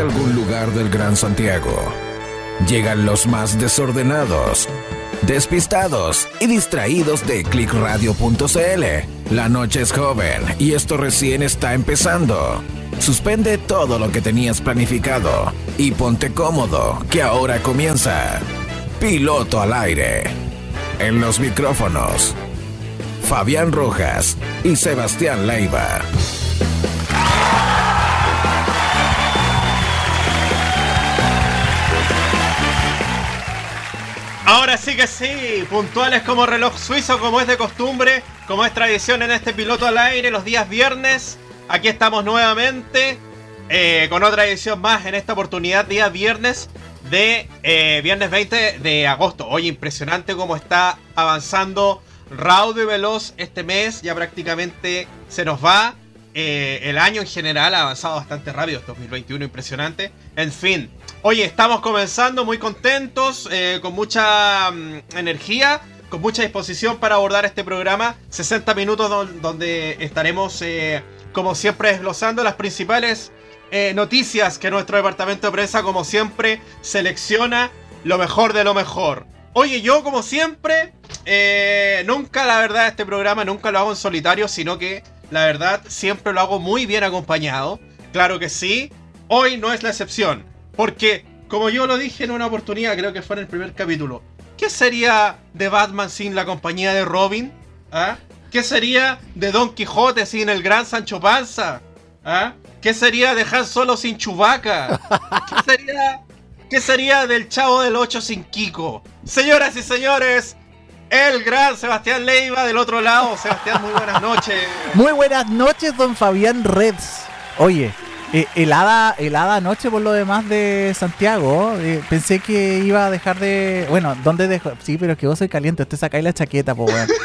algún lugar del Gran Santiago. Llegan los más desordenados, despistados y distraídos de clickradio.cl. La noche es joven y esto recién está empezando. Suspende todo lo que tenías planificado y ponte cómodo, que ahora comienza. Piloto al aire. En los micrófonos, Fabián Rojas y Sebastián Leiva. Ahora sí que sí, puntuales como reloj suizo, como es de costumbre, como es tradición en este piloto al aire, los días viernes. Aquí estamos nuevamente eh, con otra edición más en esta oportunidad, día viernes de eh, viernes 20 de agosto. Oye, impresionante cómo está avanzando raudo y veloz este mes, ya prácticamente se nos va. Eh, el año en general ha avanzado bastante rápido, 2021 impresionante. En fin, Oye, estamos comenzando muy contentos, eh, con mucha mm, energía, con mucha disposición para abordar este programa. 60 minutos donde estaremos, eh, como siempre, desglosando las principales noticias que nuestro departamento de prensa, como siempre, selecciona lo mejor de lo mejor. Oye, yo, como siempre, nunca, la verdad, este programa nunca lo hago en solitario, sino que, la verdad, siempre lo hago muy bien acompañado. Claro que sí, hoy no es la excepción. Porque, como yo lo dije en una oportunidad, creo que fue en el primer capítulo, ¿qué sería de Batman sin la compañía de Robin? ¿Ah? ¿Qué sería de Don Quijote sin el gran Sancho Panza? ¿Ah? ¿Qué sería de Han Solo sin Chubaca? ¿Qué sería, ¿Qué sería del Chavo del 8 sin Kiko? Señoras y señores, el gran Sebastián Leiva del otro lado. Sebastián, muy buenas noches. Muy buenas noches, don Fabián Reds. Oye, eh, helada, helada anoche por lo demás de Santiago. Eh, pensé que iba a dejar de. Bueno, ¿dónde dejo? Sí, pero es que vos soy caliente. Usted sacáis la chaqueta, pues, weón.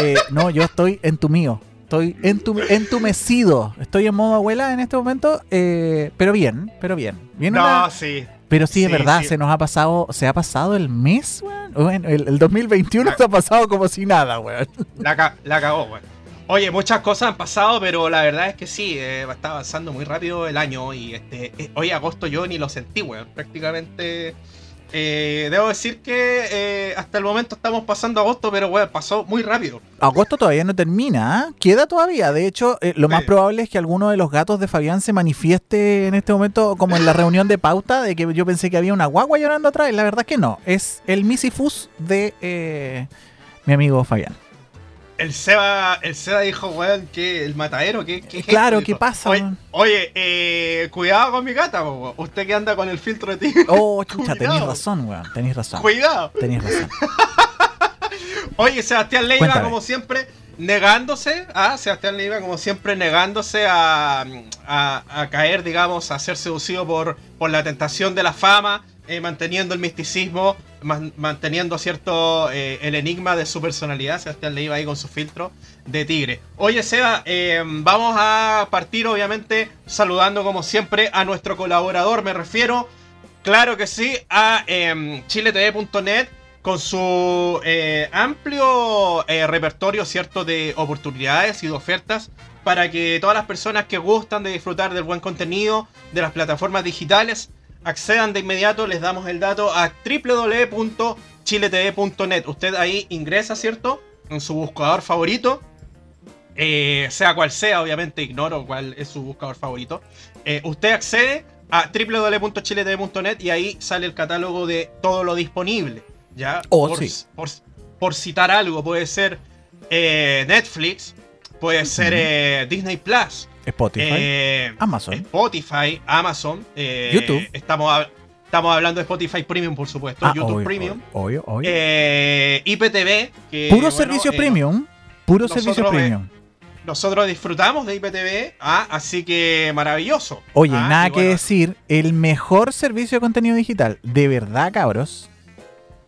Eh, no, yo estoy en tu mío. Estoy entumecido. Estoy en modo abuela en este momento. pero bien, pero bien. bien no, sí. Pero sí, es verdad, se nos ha pasado, se ha pasado el mes, weón. el, 2021 se ha pasado como si nada, weón. La, la cagó, weón. Oye, muchas cosas han pasado, pero la verdad es que sí, eh, está avanzando muy rápido el año y este eh, hoy agosto yo ni lo sentí, weón. Prácticamente eh, debo decir que hasta el momento estamos pasando agosto, pero weón, pasó muy rápido. Agosto todavía no termina, queda todavía. De hecho, lo más probable es que alguno de los gatos de Fabián se manifieste en este momento, como en la reunión de pauta, de que yo pensé que había una guagua llorando atrás. La verdad es que no, es el misifus de mi amigo Fabián. El Seba, el Seba dijo, weón, que el matadero, ¿qué, qué Claro, ¿qué pasa? Oye, eh, cuidado con mi gata, weón. Usted que anda con el filtro de ti. Oh, chucha, tenéis razón, weón. Tenéis razón. Cuidado. Tenéis razón. Oye, Sebastián Leiva, como siempre, negándose, ¿ah? Sebastián Leiva, como siempre, negándose a, a, caer, digamos, a ser seducido por, por la tentación de la fama, eh, manteniendo el misticismo manteniendo cierto eh, el enigma de su personalidad. Sebastián le iba ahí con su filtro de tigre. Oye, Seba, eh, vamos a partir obviamente saludando como siempre a nuestro colaborador. Me refiero, claro que sí, a eh, chiletv.net con su amplio repertorio, cierto, de oportunidades y de ofertas para que todas las personas que gustan de disfrutar del buen contenido de las plataformas digitales accedan de inmediato, les damos el dato a www.chiletv.net. Usted ahí ingresa, ¿cierto? En su buscador favorito. Eh, sea cual sea, obviamente ignoro cuál es su buscador favorito. Eh, usted accede a www.chiletv.net y ahí sale el catálogo de todo lo disponible. ¿Ya? Oh, por, citar algo, puede ser eh, Netflix, puede ser Disney Plus, Spotify, eh, Amazon. Spotify, Amazon. Eh, YouTube. Estamos, estamos hablando de Spotify Premium, por supuesto. Ah, YouTube Premium. Obvio, obvio. Eh, IPTV. Que, Puro servicio premium. Puro servicio premium. Nosotros disfrutamos de IPTV, ah, así que maravilloso. Oye, ah, nada que decir, el mejor servicio de contenido digital, de verdad, cabros.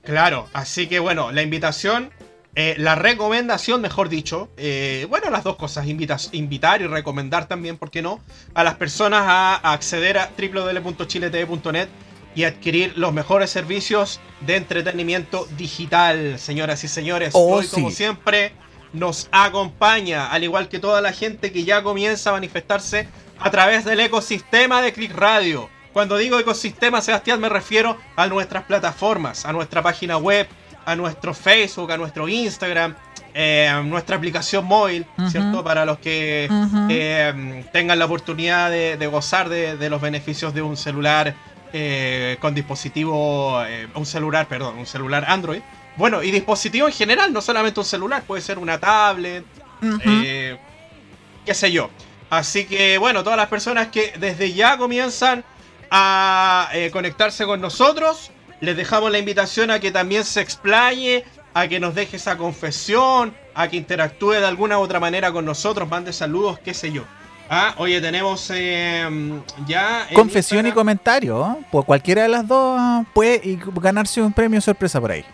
Claro, así que bueno, la invitación eh, la recomendación, mejor dicho, eh, bueno, las dos cosas, invitar y recomendar también, ¿por qué no? A las personas a, acceder a www.chiletv.net y adquirir los mejores servicios de entretenimiento digital, señoras y señores. Oh, Hoy, como siempre, nos acompaña, al igual que toda la gente que ya comienza a manifestarse a través del ecosistema de Click Radio. Cuando digo ecosistema, Sebastián, me refiero a nuestras plataformas, a nuestra página web, a nuestro Facebook, a nuestro Instagram, eh, nuestra aplicación móvil, ¿cierto? Para los que eh, tengan la oportunidad de, gozar de, los beneficios de un celular eh, con dispositivo, un celular, perdón, un celular Android. Bueno, y dispositivo en general, no solamente un celular, puede ser una tablet, qué sé yo. Así que bueno, todas las personas que desde ya comienzan a conectarse con nosotros, les dejamos la invitación a que también se explaye a que nos deje esa confesión, a que interactúe de alguna u otra manera con nosotros, mande saludos, qué sé yo. Ah, oye, tenemos em, ya. Confesión y comentario, ¿eh? pues cualquiera de las dos puede ganarse un premio sorpresa por ahí.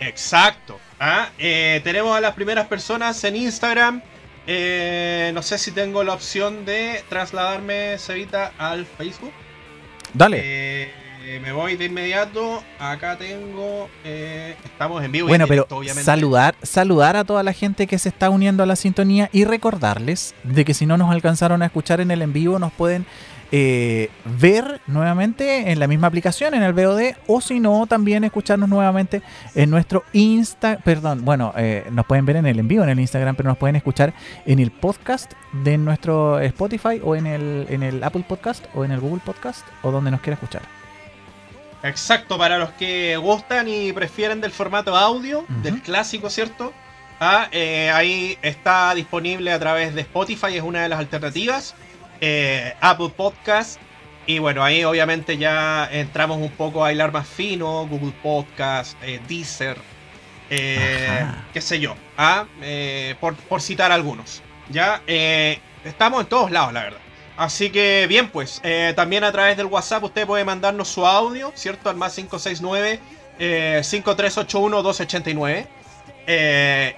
Exacto. Ah, eh, tenemos a las primeras personas en Instagram. Eh, no sé si tengo la opción de trasladarme, Cevita, al Facebook. Dale. Eh, me voy de inmediato. Acá tengo. Eh, estamos en vivo. Bueno, pero saludar, saludar a toda la gente que se está uniendo a la sintonía y recordarles de que si no nos alcanzaron a escuchar en el en vivo, nos pueden eh, ver nuevamente en la misma aplicación, en el VOD, o si no, también escucharnos nuevamente en nuestro Insta, perdón, bueno, eh, nos pueden ver en el envío en el Instagram, pero nos pueden escuchar en el podcast de nuestro Spotify o en el, en el Apple Podcast o en el Google Podcast o donde nos quiera escuchar. Exacto, para los que gustan y prefieren del formato audio, del clásico, ¿cierto? Ah, eh, ahí está disponible a través de Spotify, es una de las alternativas. Eh, Apple Podcast. Y bueno, ahí obviamente ya entramos un poco a hilar más fino, Google Podcast, eh, Deezer, qué sé yo, ¿ah? por, citar algunos. Ya estamos en todos lados, la verdad. Así que bien, pues también a través del WhatsApp usted puede mandarnos su audio, ¿cierto? Al más 569 5381 289.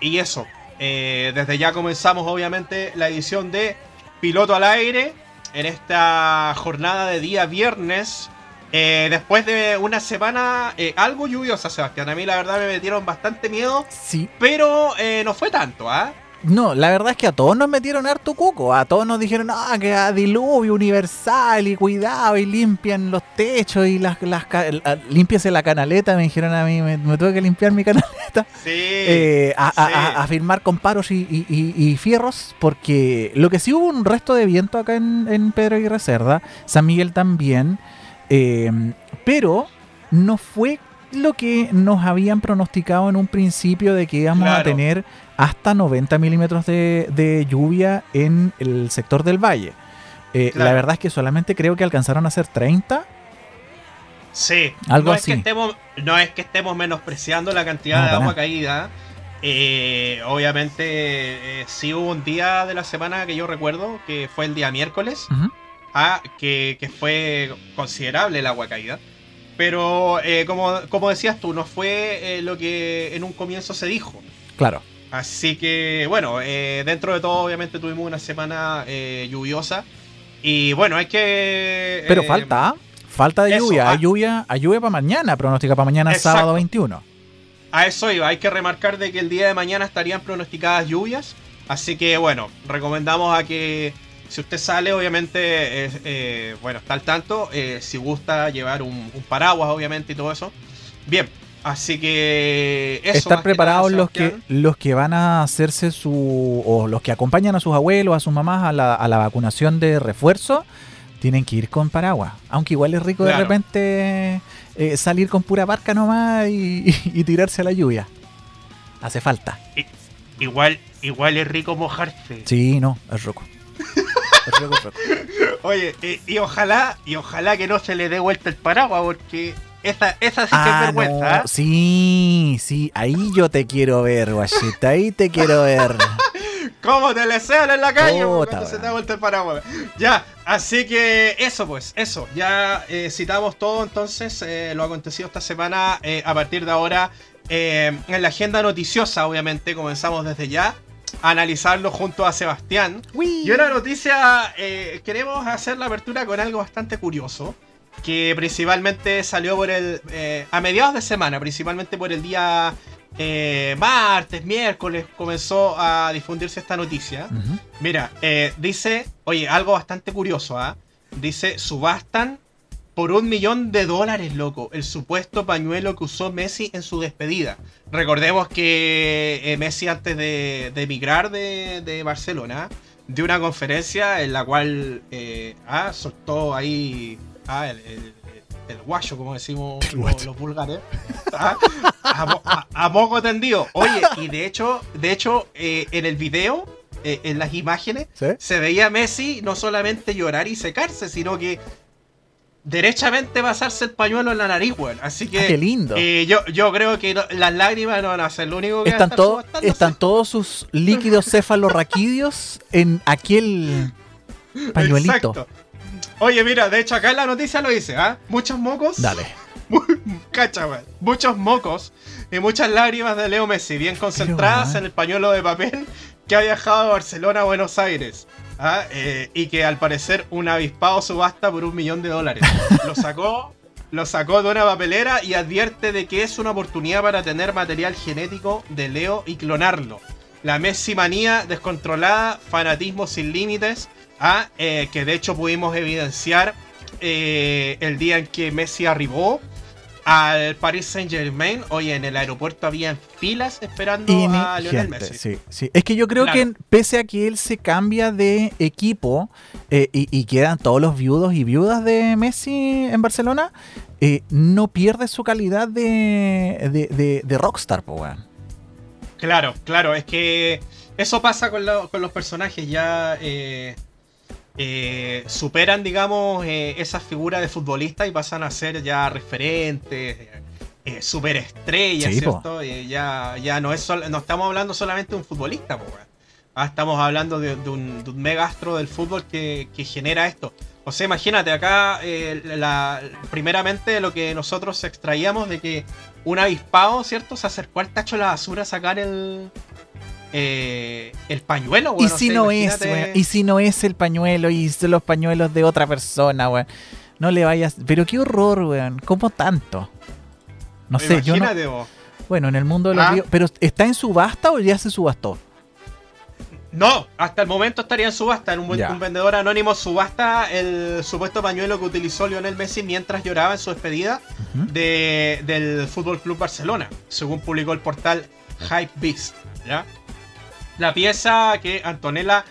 y eso, desde ya comenzamos obviamente la edición de piloto al aire en esta jornada de día viernes. Eh, después de una semana eh, algo lluviosa, Sebastián. A mí la verdad me metieron bastante miedo. Sí. Pero eh, no fue tanto, ¿ah? No, la verdad es que a todos nos metieron harto cuco. A todos nos dijeron, ah, que a diluvio universal y cuidado y limpian los techos y las, las limpiese la canaleta. Me dijeron a mí, me, tuve que limpiar mi canaleta. Sí. Eh, a, firmar con paros y, fierros, porque lo que sí hubo un resto de viento acá en, Pedro Aguirre Cerda, San Miguel también, eh, pero no fue lo que nos habían pronosticado en un principio de que íbamos a tener hasta 90 milímetros de, lluvia en el sector del valle. Eh, la verdad es que solamente creo que alcanzaron a ser 30. Sí, algo no así. Es que estemos, no es que estemos menospreciando la cantidad de agua caída. Eh, obviamente, eh, sí hubo un día de la semana que yo recuerdo, que fue el día miércoles, ah, que, que, fue considerable el agua caída. Pero eh, como, como decías tú, no fue eh, lo que en un comienzo se dijo. Claro. Así que, bueno, eh, dentro de todo, obviamente tuvimos una semana lluviosa. Y bueno, hay que. Pero falta, ¿ah? falta de lluvia. Hay ah. lluvia, hay lluvia para mañana, pronóstica para mañana, sábado 21. A eso iba, hay que remarcar de que el día de mañana estarían pronosticadas lluvias. Así que, bueno, recomendamos a que si usted sale, obviamente, eh, bueno, está al tanto. Eh, si gusta llevar un, paraguas, obviamente, y todo eso. Bien, así que eso estar preparados los que los que van a hacerse su o los que acompañan a sus abuelos, a sus mamás a la, a la vacunación de refuerzo, tienen que ir con paraguas. Aunque igual es rico de repente eh, salir con pura barca nomás y, y, tirarse a la lluvia. Hace falta. Igual, igual es rico mojarse. Sí, no, es rico. Oye, y, ojalá, y ojalá que no se le dé vuelta el paraguas, porque esa, esa sí que es ah, vergüenza. ¿ah? Sí, sí, ahí yo te quiero ver, guachita, ahí te quiero ver. ¿Cómo te le sean en la calle cuando se te da vuelta el paraguas? Ya, así que eso pues, eso. Ya eh, citamos todo entonces eh, lo acontecido esta semana. Eh, a partir de ahora, en la agenda noticiosa, obviamente, comenzamos desde ya analizarlo junto a Sebastián. Y una noticia, eh, queremos hacer la apertura con algo bastante curioso, que principalmente salió por el... Eh, a mediados de semana, principalmente por el día eh, martes, miércoles, comenzó a difundirse esta noticia. Mira, dice, oye, algo bastante curioso, ¿ah? Dice, subastan por un millón de dólares, loco, el supuesto pañuelo que usó Messi en su despedida. Recordemos que eh, Messi antes de, emigrar de, Barcelona dio una conferencia en la cual eh, ah, soltó ahí ah, el, guacho, como decimos los, los, vulgares, ah, a, poco tendido. Oye, y de hecho, de hecho eh, en el video, en las imágenes, se veía a Messi no solamente llorar y secarse, sino que derechamente pasarse el pañuelo en la nariz, weón. Así que. Ah, qué lindo. Eh, yo, yo creo que las lágrimas no van a ser lo único que están, todo, están todos sus líquidos cefalorraquídeos en aquel pañuelito. Exacto. Oye, mira, de hecho acá en la noticia lo dice, ¿ah? Muchos mocos. Dale. Cacha, weón. Muchos mocos y muchas lágrimas de Leo Messi, bien concentradas en el pañuelo de papel que ha viajado de Barcelona a Buenos Aires. ¿Ah? Eh, y que al parecer un avispado subasta por un millón de dólares. Lo sacó, lo sacó de una papelera y advierte de que es una oportunidad para tener material genético de Leo y clonarlo. La Messi manía descontrolada, fanatismo sin límites, ¿ah? eh, que de hecho pudimos evidenciar eh, el día en que Messi arribó al Paris Saint Germain, oye, en el aeropuerto había filas esperando a Lionel Messi. Sí, sí. Es que yo creo que pese a que él se cambia de equipo eh, y, quedan todos los viudos y viudas de Messi en Barcelona, eh, no pierde su calidad de, de, rockstar, pues, Claro, claro, es que eso pasa con, con los personajes ya. Eh, eh, superan, digamos, eh, esa figura de futbolista y pasan a ser ya referentes, eh, superestrellas, ¿cierto? ya, ya no, es no estamos hablando solamente de un futbolista, ah, estamos hablando de, un, de, megastro del fútbol que, genera esto. O sea, imagínate, acá la, primeramente lo que nosotros extraíamos de que un avispado, ¿cierto? Se acercó al tacho de la basura a sacar el, eh, el pañuelo, ¿Y si no es, Y si no es el pañuelo y son los pañuelos de otra persona, weón. No le vayas. Pero qué horror, weón. ¿Cómo tanto? No sé, yo no... Bueno, en el mundo de los ah. ¿Pero está en subasta o ya se subastó? No, hasta el momento estaría en subasta. Un, un, vendedor anónimo subasta el supuesto pañuelo que utilizó Lionel Messi mientras lloraba en su despedida de, del Fútbol Club Barcelona, según publicó el portal Hypebeast. ¿Ya? La pieza que Antonella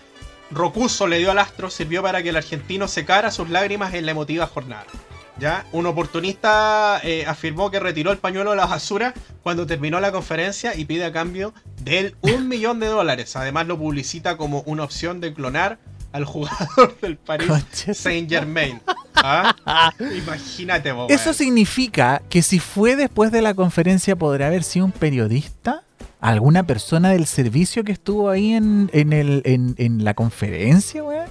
Rocuso le dio al astro sirvió para que el argentino secara sus lágrimas en la emotiva jornada. ¿Ya? Un oportunista eh, afirmó que retiró el pañuelo de la basura cuando terminó la conferencia y pide a cambio de él un millón de dólares. Además lo publicita como una opción de clonar al jugador del Paris Saint Germain. ¿Ah? Imagínate, Eso significa que si fue después de la conferencia podría haber sido un periodista alguna persona del servicio que estuvo ahí en, en, el, en, la conferencia, weón,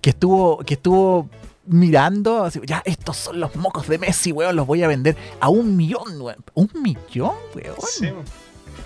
que estuvo, que estuvo mirando, así, ya, estos son los mocos de Messi, weón, los voy a vender a un millón, weón. ¿Un millón, weón? Sí,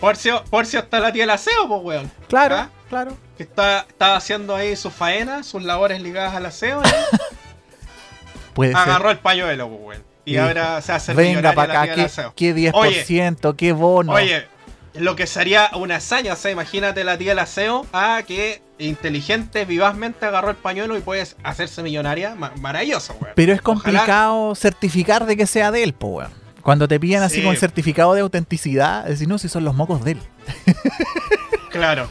por si, por si hasta la tía del aseo, pues, weón. Claro, ¿Ah? claro. Que está, estaba haciendo ahí su faena, sus labores ligadas al aseo. Puede Agarró el pañuelo, pues, weón. Y, ahora se hace Venga para acá, ¿qué, 10%, qué bono. Oye, lo que sería una hazaña, o sea, imagínate la tía del aseo, a que inteligente, vivazmente agarró el pañuelo y puedes hacerse millonaria. maravilloso, weón. Pero es complicado certificar de que sea de él, po, weón. Cuando te piden así con certificado de autenticidad, decir, no, si son los mocos de él. claro.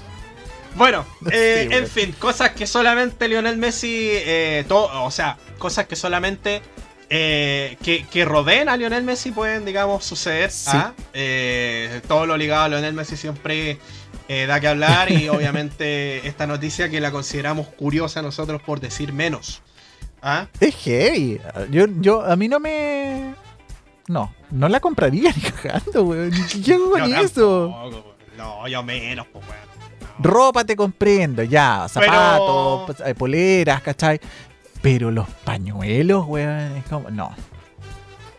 Bueno, eh, en fin, cosas que solamente Lionel Messi, eh, o sea, cosas que solamente eh, que, que, rodeen a Lionel Messi pueden, digamos, suceder. ¿ah? Eh, todo lo ligado a Lionel Messi siempre eh, da que hablar y obviamente esta noticia que la consideramos curiosa nosotros por decir menos. ¿ah? Es heavy. Yo, yo, a mí no me... No, no la compraría ni cagando, weón. ¿Qué hago con eso? no, yo menos, pues, weón. Ropa te comprendo, ya, zapatos, poleras, ¿cachai? Pero los pañuelos, weón, es como. No.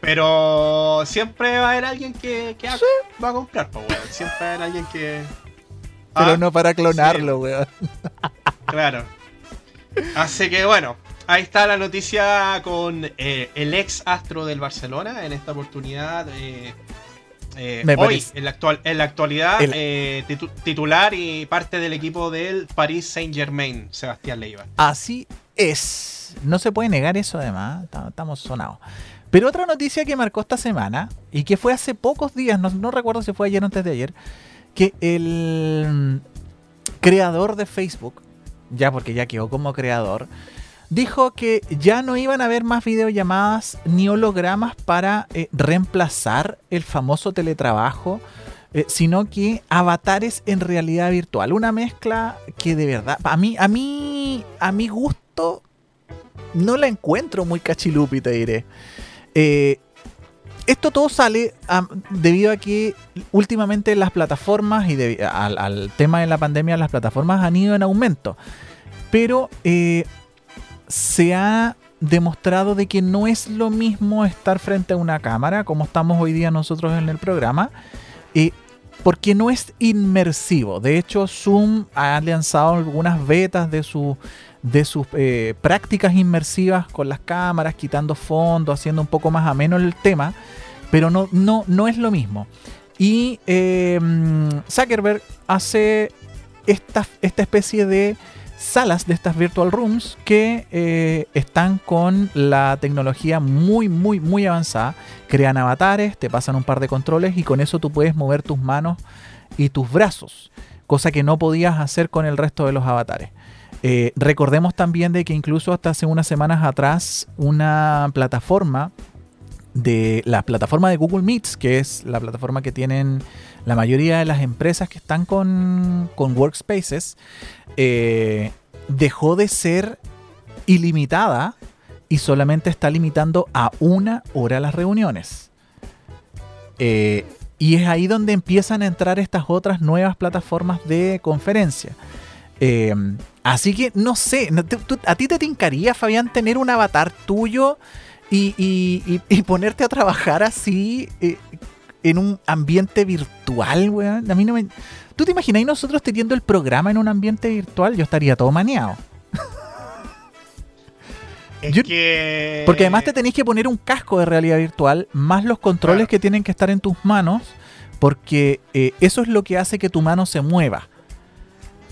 Pero siempre va a haber alguien que, va a comprar, pues, weón. Siempre va a haber alguien que. Pero ah, no para clonarlo, weón. Claro. Así que bueno, ahí está la noticia con eh, el ex astro del Barcelona en esta oportunidad. Eh, eh, hoy, en la, actual, en la actualidad, titular y parte del equipo del Paris Saint Germain, Sebastián Leiva. Así es. No se puede negar eso además, estamos sonados. Pero otra noticia que marcó esta semana y que fue hace pocos días, no, recuerdo si fue ayer o antes de ayer, que el creador de Facebook, ya porque ya quedó como creador, dijo que ya no iban a haber más videollamadas ni hologramas para eh, reemplazar el famoso teletrabajo, eh, sino que avatares en realidad virtual. Una mezcla que de verdad, a mí, a mí, a mi gusto, no la encuentro muy cachilupi, te diré. Eh, esto todo sale debido a que últimamente las plataformas y al, tema de la pandemia las plataformas han ido en aumento. Pero se ha demostrado de que no es lo mismo estar frente a una cámara, como estamos hoy día nosotros en el programa, eh, porque no es inmersivo. De hecho, Zoom ha lanzado algunas betas de, su, de sus eh, prácticas inmersivas con las cámaras, quitando fondos, haciendo un poco más ameno el tema, pero no, no, no es lo mismo. Y eh, Zuckerberg hace esta, esta especie de salas de estas virtual rooms que eh, están con la tecnología muy, muy, muy avanzada. Crean avatares, te pasan un par de controles y con eso tú puedes mover tus manos y tus brazos, cosa que no podías hacer con el resto de los avatares. Eh, recordemos también de que incluso hasta hace unas semanas atrás una plataforma de la plataforma de Google Meets, que es la plataforma que tienen la mayoría de las empresas que están con, con Workspaces, eh, dejó de ser ilimitada y solamente está limitando a una hora las reuniones. Eh, y es ahí donde empiezan a entrar estas otras nuevas plataformas de conferencia. Eh, así que no sé, ¿a ti te tincaría, Fabián, tener un avatar tuyo y, ponerte a trabajar así en un ambiente virtual, weón? A mí no me. ¿Tú te imaginas nosotros teniendo el programa en un ambiente virtual? Yo estaría todo maneado. Porque además te tenéis que poner un casco de realidad virtual, más los controles que tienen que estar en tus manos, porque eh, eso es lo que hace que tu mano se mueva.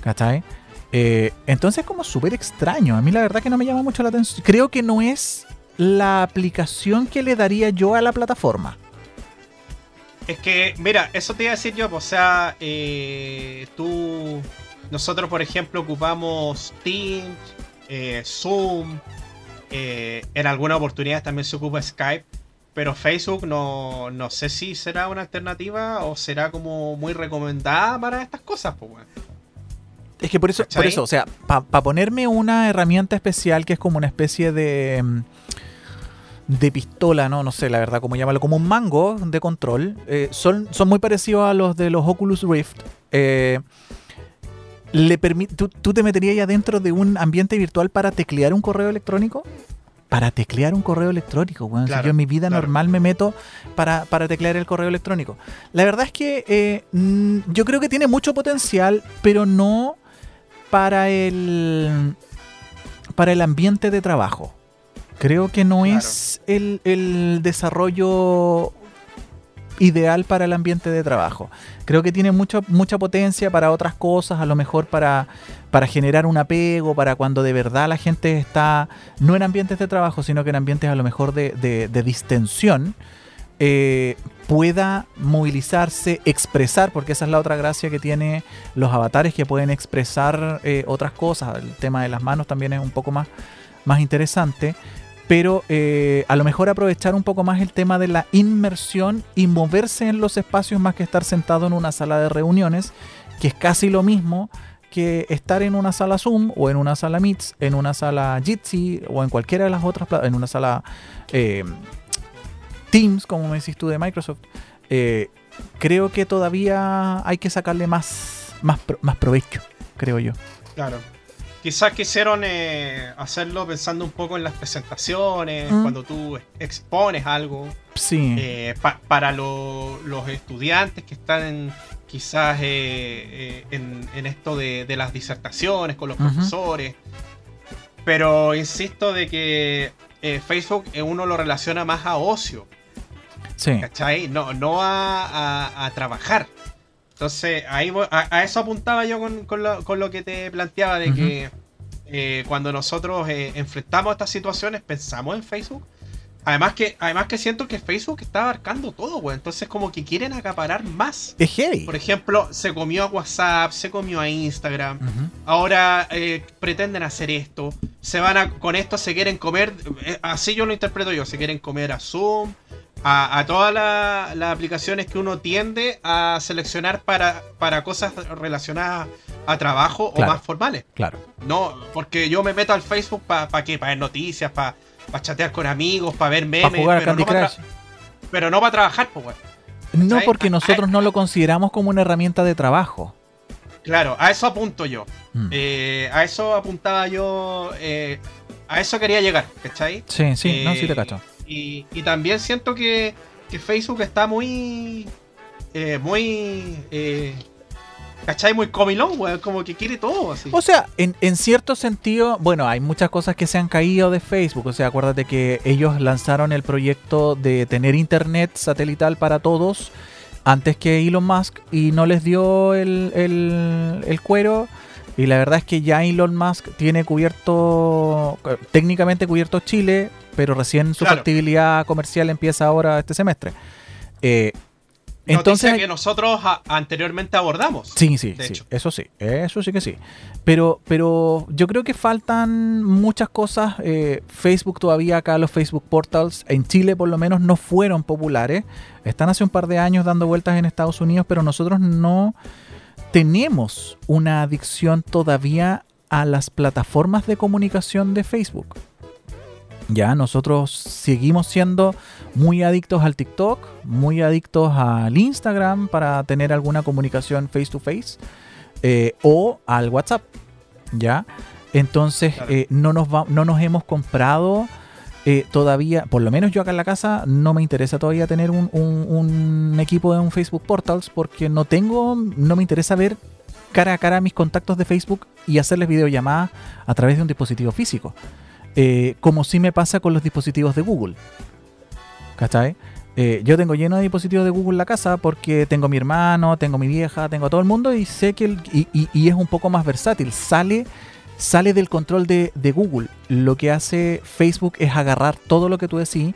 ¿Cachai? Eh, entonces es como súper extraño. A mí la verdad que no me llama mucho la atención. Creo que no es la aplicación que le daría yo a la plataforma. Es que, mira, eso te iba a decir yo, pues, o sea, eh, tú, nosotros por ejemplo ocupamos Teams, eh, Zoom, eh, en algunas oportunidades también se ocupa Skype, pero Facebook no, no sé si será una alternativa o será como muy recomendada para estas cosas, pues, bueno. Es que por eso, por eso, o sea, para ponerme una herramienta especial que es como una especie de mm, de pistola, ¿no? No sé, la verdad, cómo llamarlo, como un mango de control. Eh, son, son muy parecidos a los de los Oculus Rift. Eh, le ¿tú, ¿tú, te meterías ya dentro de un ambiente virtual para teclear un correo electrónico? Para teclear un correo electrónico, bueno, yo en mi vida normal me meto para, para, teclear el correo electrónico. La verdad es que eh, mm, yo creo que tiene mucho potencial, pero no para el, para el ambiente de trabajo. Creo que no es el, desarrollo ideal para el ambiente de trabajo. Creo que tiene mucha mucha potencia para otras cosas, a lo mejor para, para generar un apego, para cuando de verdad la gente está no en ambientes de trabajo, sino que en ambientes a lo mejor de, distensión, eh, pueda movilizarse, expresar, porque esa es la otra gracia que tiene los avatares que pueden expresar eh, otras cosas. El tema de las manos también es un poco más, más interesante pero eh, a lo mejor aprovechar un poco más el tema de la inmersión y moverse en los espacios más que estar sentado en una sala de reuniones, que es casi lo mismo que estar en una sala Zoom o en una sala Meets, en una sala Jitsi o en cualquiera de las otras, en una sala eh, Teams, como me decís tú de Microsoft. Eh, creo que todavía hay que sacarle más, más, más provecho, creo yo. Claro. Quizás quisieron eh, hacerlo pensando un poco en las presentaciones, mm. cuando tú expones algo. Sí. Eh, para los estudiantes que están quizás eh, en, esto de, las disertaciones con los profesores. Pero insisto de que Facebook uno lo relaciona más a ocio. Sí. ¿Cachai? No, no a trabajar. Entonces, ahí a, eso apuntaba yo con, lo, que te planteaba de que eh, cuando nosotros eh, enfrentamos estas situaciones, pensamos en Facebook. Además que, además que siento que Facebook está abarcando todo, güey. Entonces como que quieren acaparar más. Es heavy. Por ejemplo, se comió a WhatsApp, se comió a Instagram. Ahora eh, pretenden hacer esto. Se van a. Con esto se quieren comer. eh, así yo lo interpreto yo. Se quieren comer a Zoom. A, a todas la- las aplicaciones que uno tiende a seleccionar para, para cosas relacionadas a trabajo Claro. o más formales. Claro. No, porque yo me meto al Facebook para qué, para ver noticias, para chatear con amigos, para ver memes. Para jugar pero, Candy no pa' Crush. pero no para trabajar, pues. No, porque nosotros no lo consideramos como una herramienta de trabajo. Claro, a eso apunto yo. Mm. Eh, a eso apuntaba yo. eh, a eso quería llegar, ¿cachai? Sí, sí, no, sí te Eh, cacho. Y, y también siento que, que Facebook está muy. eh, muy. eh, ¿cachai? Muy comilón, weón. Como que quiere todo así. O sea, en, en cierto sentido, bueno, hay muchas cosas que se han caído de Facebook. O sea, acuérdate que ellos lanzaron el proyecto de tener internet satelital para todos antes que Elon Musk y no les dio el, el- el cuero. Y la verdad es que ya Elon Musk tiene cubierto, técnicamente cubierto Chile, pero recién su Claro. factibilidad comercial empieza ahora este semestre. Eh, Noticia entonces, que nosotros a- anteriormente abordamos. Sí, sí, de sí, hecho. eso sí, eso sí que sí. Pero, pero yo creo que faltan muchas cosas. eh, Facebook todavía acá, los Facebook Portals, en Chile por lo menos no fueron populares. Están hace un par de años dando vueltas en Estados Unidos, pero nosotros no tenemos una adicción todavía a las plataformas de comunicación de Facebook. Ya, nosotros seguimos siendo muy adictos al TikTok, muy adictos al Instagram para tener alguna comunicación face to face eh, o al WhatsApp. Ya, entonces eh, no, nos va- no nos hemos comprado eh, todavía, por lo menos yo acá en la casa, no me interesa todavía tener un, un- equipo de un Facebook Portals porque no tengo, no me interesa ver cara a cara mis contactos de Facebook y hacerles videollamadas a través de un dispositivo físico. Eh, como sí me pasa con los dispositivos de Google. ¿Cachai? Eh, yo tengo lleno de dispositivos de Google en la casa porque tengo a mi hermano, tengo mi vieja, tengo a todo el mundo y sé que el- y- y es un poco más versátil. Sale, sale del control de, de Google. Lo que hace Facebook es agarrar todo lo que tú decís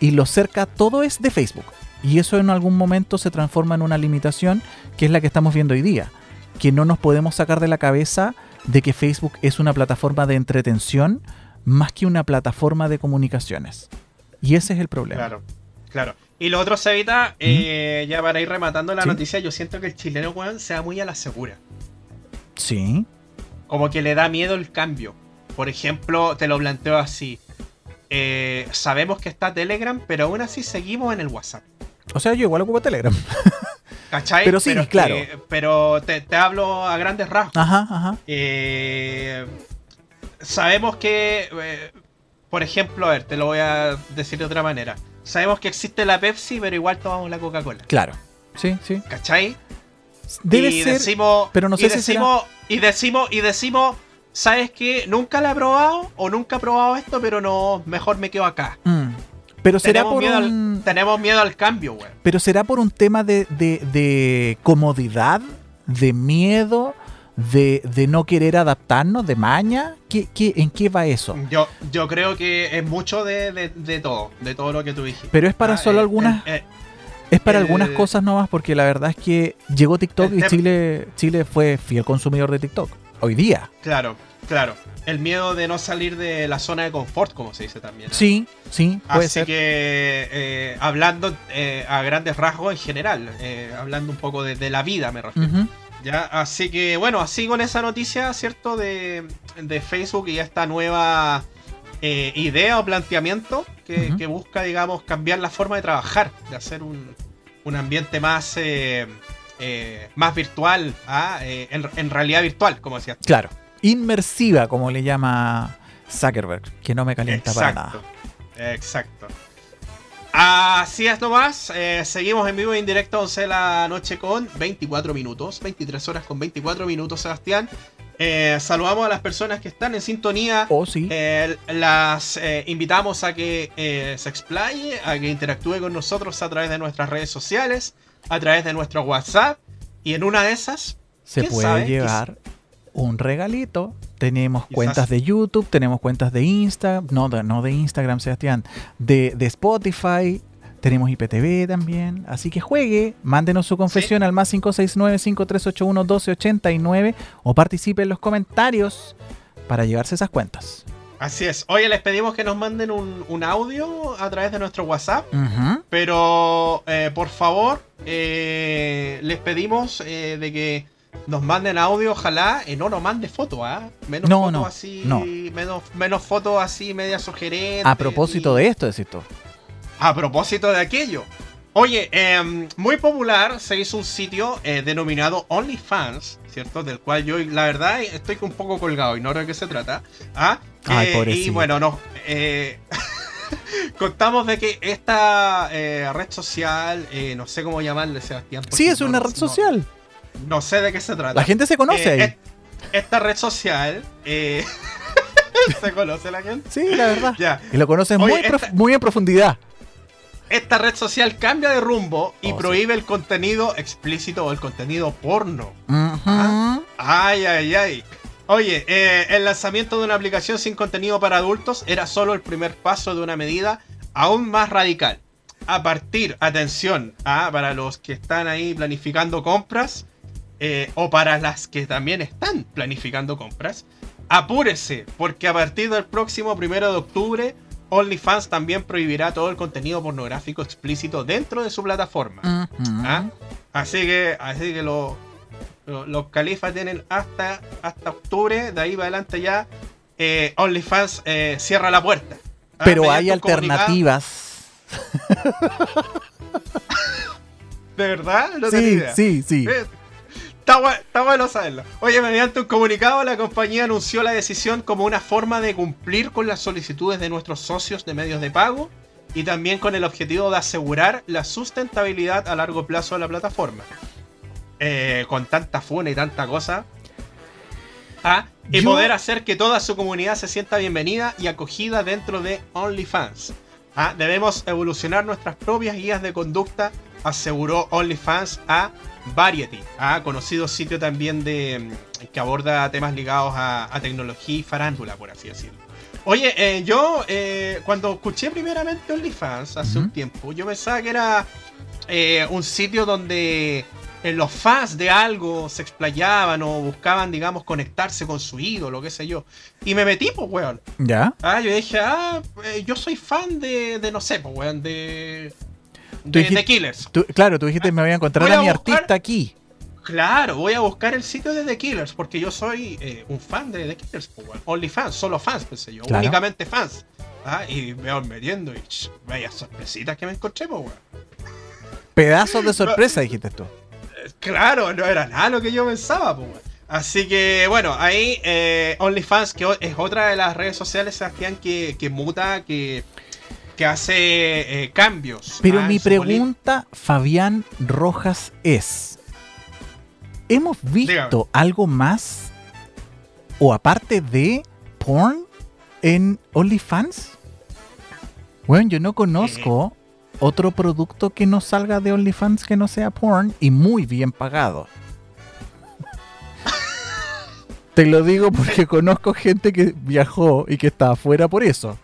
y lo cerca, todo es de Facebook. Y eso en algún momento se transforma en una limitación que es la que estamos viendo hoy día. Que no nos podemos sacar de la cabeza de que Facebook es una plataforma de entretención más que una plataforma de comunicaciones. Y ese es el problema. Claro, claro. Y lo otro, Cevita, eh, ya para ir rematando la Sí. noticia, yo siento que el chileno, weón, sea muy a la segura. Sí. Como que le da miedo el cambio. Por ejemplo, te lo planteo así. Eh, sabemos que está Telegram, pero aún así seguimos en el WhatsApp. O sea, yo igual ocupo Telegram. ¿Cachai? Pero sí, claro. que- pero te, te hablo a grandes rasgos. Ajá, ajá. Eh, sabemos que, eh, por ejemplo, a ver, te lo voy a decir de otra manera. Sabemos que existe la Pepsi, pero igual tomamos la Coca-Cola. Claro. Sí, sí. ¿Cachai? Debe y ser. decimos, pero no y sé si decimos, y decimos, y decimos, ¿sabes qué? Nunca la he probado o nunca he probado esto, pero no, mejor me quedo acá. Mm. Pero será Tenemos por miedo, un. al, tenemos miedo al cambio, güey. Pero será por un tema de, de- de comodidad, de miedo, de, de no querer adaptarnos, de maña. ¿Qué, qué, en qué va eso? Yo, yo creo que es mucho de, de- de todo, de todo lo que tú dijiste. Pero es para Ah, solo eh, algunas. eh, eh, Es para el- algunas cosas nomás, porque la verdad es que llegó TikTok y Chile, Chile fue fiel consumidor de TikTok. Hoy día. claro, claro. El miedo de no salir de la zona de confort, como se dice también. ¿eh? Sí, sí, puede Así ser. que, eh, hablando eh, a grandes rasgos en general, eh, hablando un poco de, de la vida, me refiero. Ya, así que bueno, así con esa noticia, ¿cierto? De, de Facebook y esta nueva eh, idea o planteamiento que busca, digamos, cambiar la forma de trabajar, de hacer un, un ambiente más, eh, eh, más virtual, ¿ah? Eh, en, en realidad virtual, como decías. Claro. Inmersiva, como le llama Zuckerberg, que no me calienta para nada. Exacto. Así es nomás. eh, seguimos en vivo e en directo 11 de la noche con 24 minutos. 23 horas con 24 minutos, Sebastián. Eh, saludamos a las personas que están en sintonía. Oh, sí. Eh, las eh, invitamos a que se explaye, a que interactúe con nosotros a través de nuestras redes sociales, a través de nuestro WhatsApp. Y en una de esas, Se ¿quién puede sabe? llevar un regalito. Tenemos Quizás. cuentas de YouTube, tenemos cuentas de Insta, no, de- no de Instagram, Sebastián, de, de Spotify, tenemos IPTV también. Así que juegue, mándenos su confesión al más 569-5381-1289 o participe en los comentarios para llevarse esas cuentas. Así es. Oye, les pedimos que nos manden un, un audio a través de nuestro WhatsApp. Pero, eh, por favor, eh, les pedimos eh, de que nos manden audio, ojalá, no nos mande fotos, ¿ah? Menos No, fotos no, así, no. Menos, menos fotos así, media sugerentes. A propósito y- de esto, decís tú. A propósito de aquello. Oye, em, muy popular se hizo un sitio eh, denominado OnlyFans, ¿cierto? Del cual yo, la verdad, estoy un poco colgado, ignoro de qué se trata. ¿ah? Ay, Eh, y bueno, no. eh, contamos de que esta eh, red social, eh, no sé cómo llamarle, Sebastián. Sí, es no- una no- red social. No, sé de qué se trata. La gente se conoce Eh, ahí. est- esta red social. eh, ¿Se conoce la gente? Sí, la verdad. Ya. Y lo conoces Oye, muy, esta- muy en profundidad. Esta red social cambia de rumbo y Oh, sí. prohíbe el contenido explícito o el contenido porno. Ujú. Ay, ay, ay. Oye, eh, el lanzamiento de una aplicación sin contenido para adultos era solo el primer paso de una medida aún más radical. A partir, atención, ah, para los que están ahí planificando compras eh, o para las que también están planificando compras, apúrese, porque a partir del próximo primero de octubre, OnlyFans también prohibirá todo el contenido pornográfico explícito dentro de su plataforma. ¿Ah? Así que, así que lo- lo- los califas tienen hasta, hasta octubre, de ahí para adelante ya eh, OnlyFans eh, cierra la puerta. ¿Ah? Pero hay Mediante alternativas. ¿De verdad? No Sí, idea. sí, sí. Está, gua- está bueno saberlo. Oye, mediante un comunicado, la compañía anunció la decisión como una forma de cumplir con las solicitudes de nuestros socios de medios de pago y también con el objetivo de asegurar la sustentabilidad a largo plazo de la plataforma. Eh, con tanta funa y tanta cosa. Ah, y Yo- poder hacer que toda su comunidad se sienta bienvenida y acogida dentro de OnlyFans. Ah, debemos evolucionar nuestras propias guías de conducta, aseguró OnlyFans a Variety, ah, conocido sitio también de mm, que aborda temas ligados a, a tecnología y farándula, por así decirlo. Oye, eh, yo eh, cuando escuché primeramente OnlyFans hace un tiempo, yo pensaba que era eh, un sitio donde los fans de algo se explayaban o buscaban, digamos, conectarse con su ídolo, qué sé yo. Y me metí, pues, weón. ¿Ya? Ah, yo dije, ah, yo soy fan de, de no sé, pues, weón, de, de, dijiste- de Killers. Tú- claro, tú dijiste me voy a encontrar Voy a, a mi buscar- artista aquí. Claro, voy a buscar el sitio de The Killers porque yo soy eh, un fan de The Killers, pues. Only fans, solo fans, pensé yo, Claro. únicamente fans. Ah, y me voy metiendo y ch, vaya sorpresitas que me encontré, pues, weón. Pedazos de sorpresa, dijiste tú. Claro, no era nada lo que yo pensaba, pues. Así que, bueno, ahí eh, OnlyFans, que es otra de las redes sociales, Sebastián, que, que muta, que, que hace eh, cambios. Pero ah, mi pregunta, Fabián Rojas, es: ¿hemos visto Dígame. algo más o aparte de porn en OnlyFans? Bueno, yo no conozco otro producto que no salga de OnlyFans que no sea porn y muy bien pagado. Te lo digo porque conozco gente que viajó y que está afuera por eso.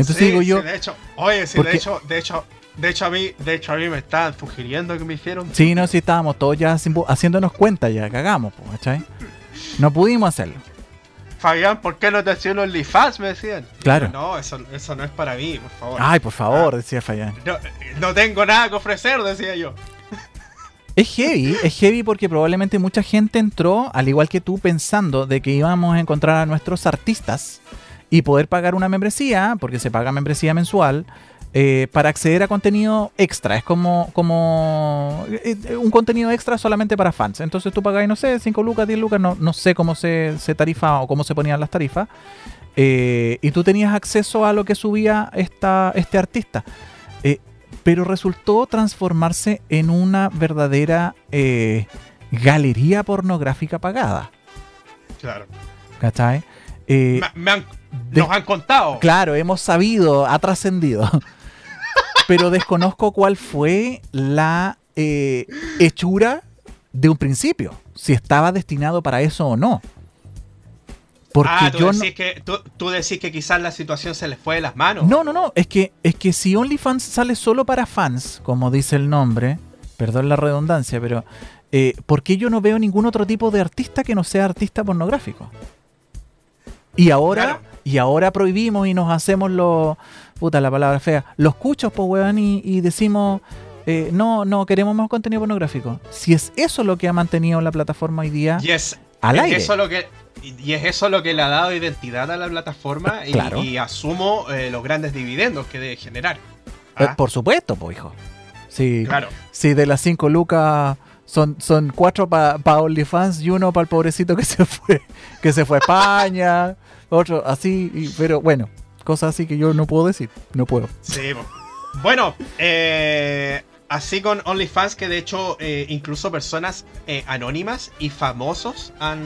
Entonces Sí, digo yo, sí, de hecho, oye, sí, porque- de hecho, de hecho, de hecho a mí, de hecho a mí me estaban sugiriendo que me hicieron. Sí, no, sí estábamos todos ya haci- haciéndonos cuenta, ya cagamos, ¿cachai? No pudimos hacerlo. Fabián, ¿por qué no te hacían OnlyFans? Me decían. Claro. yo, No, eso, eso no es para mí, por favor. Ay, por favor, decía Fayán. No, no tengo nada que ofrecer, decía yo. Es heavy, es heavy porque probablemente mucha gente entró, al igual que tú, pensando de que íbamos a encontrar a nuestros artistas y poder pagar una membresía, porque se paga membresía mensual, eh, para acceder a contenido extra. Es como, como eh, eh, un contenido extra solamente para fans. Entonces tú pagas, no sé, 5 lucas, 10 lucas, no, no sé cómo se, se tarifa o cómo se ponían las tarifas. eh, y tú tenías acceso a lo que subía esta, este artista. Pero resultó transformarse en una verdadera galería pornográfica pagada. Claro. ¿Cachai? Eh, Me, me han, de- nos han contado. Claro, hemos sabido, ha trascendido. Pero desconozco cuál fue la eh, hechura de un principio. Si estaba destinado para eso o no. Porque ah, ¿tú yo decís, que, tú, tú decís que quizás la situación se les fue de las manos. no, no, no, es que es que si OnlyFans sale solo para fans, como dice el nombre, perdón la redundancia, pero eh, ¿por qué yo no veo ningún otro tipo de artista que no sea artista pornográfico? Y ahora, Claro. y ahora prohibimos y nos hacemos los, puta la palabra fea, los cuchos, pues weón, y, y decimos, eh, no, no queremos más contenido pornográfico. Si es eso lo que ha mantenido la plataforma hoy día Y es, al es aire. eso lo que y es eso lo que le ha dado identidad a la plataforma y, Claro. y asumo eh, los grandes dividendos que debe generar. Eh, Ah, por supuesto, pues hijo. Sí, Claro. sí, de las 5 lucas son, son cuatro para OnlyFans y uno para el pobrecito que se fue, que se fue a España, otro así, y- pero bueno, cosas así que yo no puedo decir, no puedo. Sí, bueno, eh, así con OnlyFans, que de hecho eh, incluso personas eh, anónimas y famosos han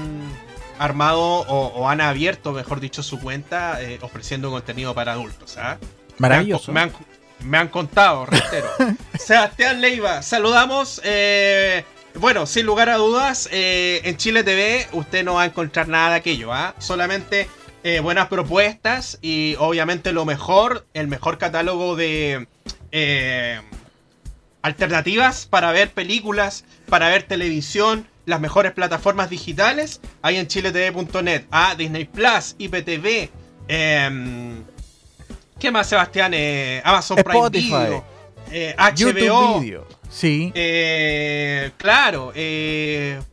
armado o, o han abierto, mejor dicho, su cuenta ofreciendo contenido para adultos. ¿ah? Maravilloso. Me han, me han- me han contado, reitero. Sebastián Leiva, saludamos. eh, bueno, sin lugar a dudas, eh, en Chile TV usted no va a encontrar nada de aquello, ¿ah? Solamente eh, buenas propuestas y obviamente lo mejor, el mejor catálogo de eh, alternativas para ver películas, para ver televisión, las mejores plataformas digitales, hay en chiletv.net, a Disney Plus, IPTV, em, ¿qué más Sebastián? Eh, Amazon. Prime Video, HBO, YouTube Video. Sí. claro,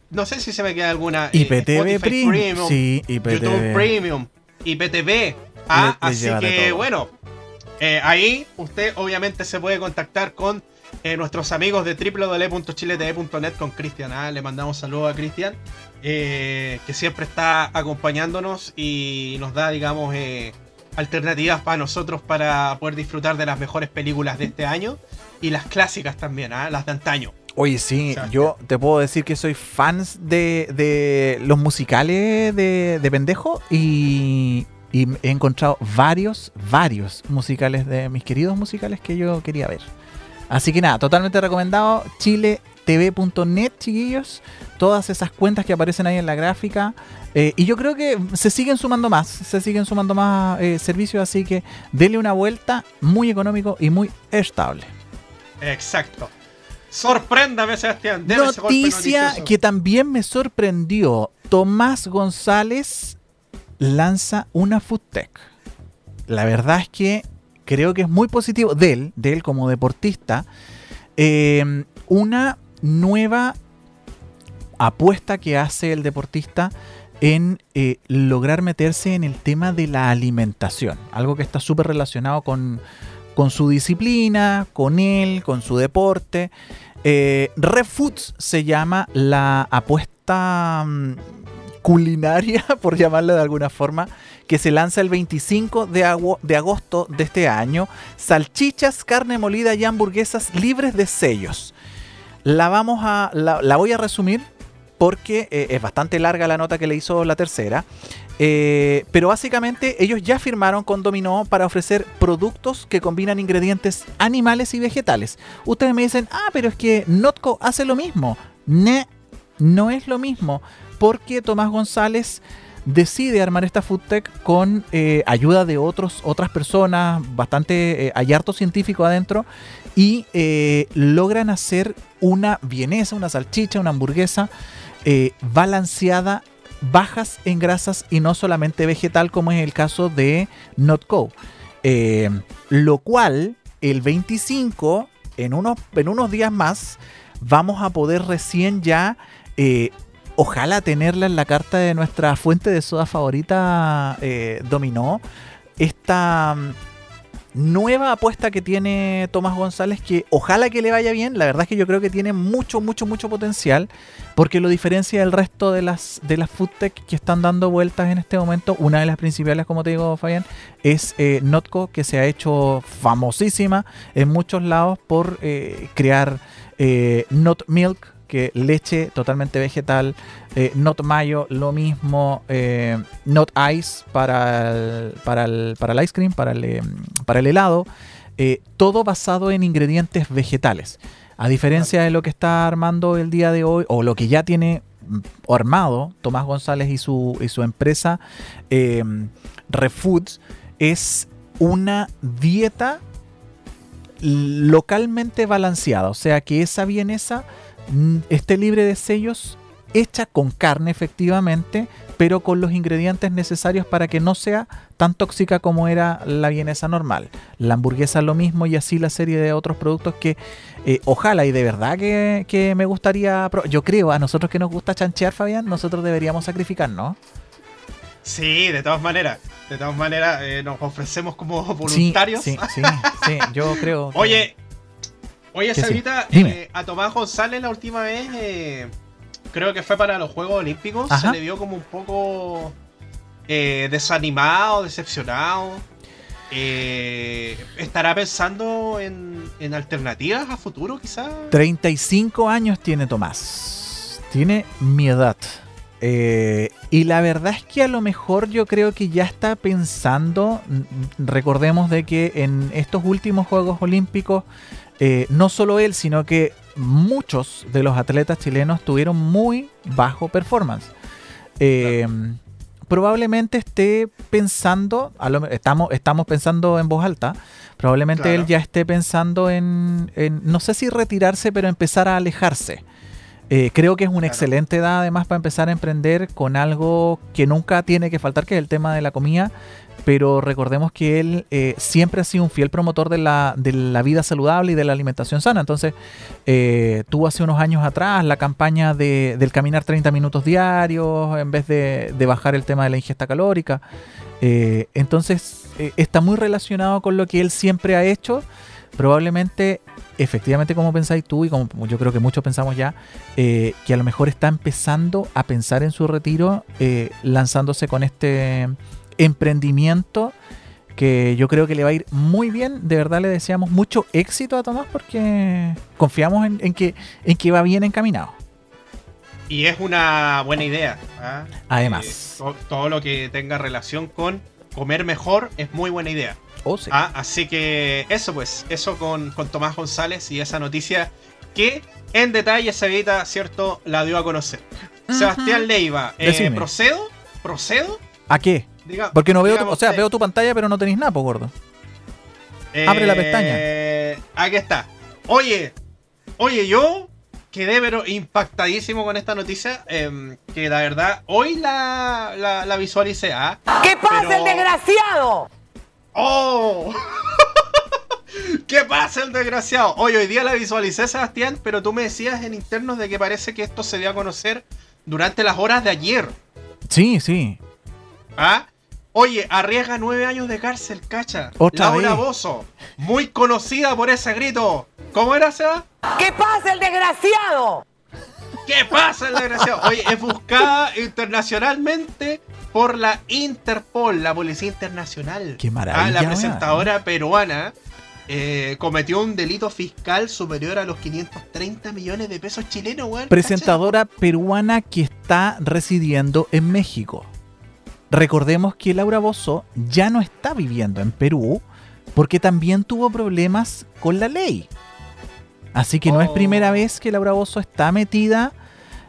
no sé si se me queda alguna. IPTV Premium. Sí, IPTV. YouTube Premium, IPTV. Ah, Le- así que todo. bueno, eh, ahí usted obviamente se puede contactar con eh, nuestros amigos de www.chiletv.net con Cristian. ah, Le mandamos saludos a Cristian, eh, que siempre está acompañándonos y nos da, digamos, alternativas para nosotros para poder disfrutar de las mejores películas de este año y las clásicas también, ah, las de antaño. Oye, sí, yo te puedo decir que soy fans de, de los musicales de, de pendejo y, y he encontrado varios, varios musicales de mis queridos musicales que yo quería ver. Así que nada, totalmente recomendado. chiletv.net, chiquillos. Todas esas cuentas que aparecen ahí en la gráfica. Eh, y yo creo que se siguen sumando más, se siguen sumando más eh, servicios, así que denle una vuelta muy económico y muy estable. Exacto. Sorpréndame, Sebastián. deme Noticia que también me sorprendió. Tomás González lanza una food tech. La verdad es que creo que es muy positivo de él, de él como deportista, eh, una nueva apuesta que hace el deportista en eh, lograr meterse en el tema de la alimentación, algo que está súper relacionado con, con su disciplina, con él, con su deporte. Eh, ReFoods se llama la apuesta mm, culinaria, por llamarlo de alguna forma, que se lanza el 25 de, de agosto de este año. Salchichas, carne molida y hamburguesas libres de sellos. La vamos a. La voy a resumir porque eh, es bastante larga la nota que le hizo la tercera. Eh, pero básicamente ellos ya firmaron con Dominó para ofrecer productos que combinan ingredientes animales y vegetales. Ustedes me dicen, ah, pero es que Notco hace lo mismo. Ne, no es lo mismo. Porque Tomás González decide armar esta food tech con eh, ayuda de otros, otras personas, bastante, eh, hay harto científico adentro, y logran hacer una vienesa, una salchicha, una hamburguesa eh, balanceada, bajas en grasas y no solamente vegetal, como es el caso de Notco. Eh, lo cual, el 25, en unos, en unos días más, vamos a poder recién ya eh, ojalá tenerla en la carta de nuestra fuente de soda favorita, eh, Dominó. Esta nueva apuesta que tiene Tomás González, que ojalá que le vaya bien. La verdad es que yo creo que tiene mucho, mucho, mucho potencial, porque lo diferencia del resto de las, de las food tech que están dando vueltas en este momento. Una de las principales, como te digo, Fabián, es eh, Notco, que se ha hecho famosísima en muchos lados por eh, crear eh, Not Milk, que leche totalmente vegetal, eh, Not Mayo, lo mismo, eh, Not Ice para el, para, el, para el ice cream, para el, eh, para el helado, eh, todo basado en ingredientes vegetales. A diferencia de lo que está armando el día de hoy, o lo que ya tiene armado, Tomás González y su, y su empresa eh, Refoods, es una dieta localmente balanceada. O sea, que esa vienesa mm, esté libre de sellos, hecha con carne efectivamente, pero con los ingredientes necesarios para que no sea tan tóxica como era la vienesa normal. La hamburguesa lo mismo y así la serie de otros productos que eh, ojalá y de verdad que, me gustaría... Yo creo, a nosotros que nos gusta chanchear, Fabián, nosotros deberíamos sacrificarnos. Sí, de todas maneras. De todas maneras, eh, nos ofrecemos como voluntarios. Sí, sí, sí, yo creo. Oye, oye, Sabrita, eh, a Tomás González la última vez, eh, creo que fue para los Juegos Olímpicos, se le vio como un poco desanimado, decepcionado. ¿Estará pensando en, en alternativas a futuro, quizás? 35 años tiene Tomás. Tiene mi edad. Eh, y la verdad es que a lo mejor yo creo que ya está pensando, recordemos de que en estos últimos Juegos Olímpicos, eh, no solo él, sino que muchos de los atletas chilenos tuvieron muy bajo performance. Eh, probablemente esté pensando, estamos, estamos pensando en voz alta, probablemente él ya esté pensando en, no sé si retirarse, pero empezar a alejarse. Eh, creo que es una excelente edad además para empezar a emprender con algo que nunca tiene que faltar, que es el tema de la comida. Pero recordemos que él eh, siempre ha sido un fiel promotor de la, de la, vida saludable y de la alimentación sana. Entonces, eh, tuvo hace unos años atrás la campaña de, del caminar 30 minutos diarios en vez de, de bajar el tema de la ingesta calórica. entonces, está muy relacionado con lo que él siempre ha hecho. Probablemente efectivamente como pensáis tú y como yo creo que muchos pensamos ya, eh, que a lo mejor está empezando a pensar en su retiro eh, lanzándose con este emprendimiento que yo creo que le va a ir muy bien. De verdad le deseamos mucho éxito a Tomás porque confiamos en, que, en que va bien encaminado. Y es una buena idea. ¿ah? Además. Eh, todo lo que tenga relación con comer mejor es muy buena idea. Oh, ah, así que eso pues, eso con, Tomás González y esa noticia que en detalle Sevita, ¿cierto? La dio a conocer. Sebastián Leiva, eh, ¿procedo? ¿Procedo? ¿A qué? Porque no veo, tu, o sea, veo tu pantalla pero no tenéis nada, gordo. Abre la pestaña. Eh, aquí está. Oye, oye, yo quedé pero impactadísimo con esta noticia. Em, que la verdad, hoy la, la, visualicé. ¿ah? ¿Qué pasa, el desgraciado? ¡Oh! ¿Qué pasa el desgraciado? Hoy, hoy día la visualicé, Sebastián, pero tú me decías en internos de que parece que esto se dio a conocer durante las horas de ayer. Sí, sí. ¿Ah? Oye, arriesga nueve años de cárcel, cacha. Otra Laura Bozo, muy conocida por ese grito. ¿Cómo era, Seba? ¿Qué pasa el desgraciado? ¿Qué pasa el desgraciado? Oye, es buscada internacionalmente por la Interpol, la Policía Internacional. Qué maravilla. Ah, la presentadora peruana eh, cometió un delito fiscal superior a los 530 millones de pesos chilenos, weón. Presentadora peruana que está residiendo en México. Recordemos que Laura Bozo ya no está viviendo en Perú porque también tuvo problemas con la ley. Así que no es oh. primera vez que Laura Bozo está metida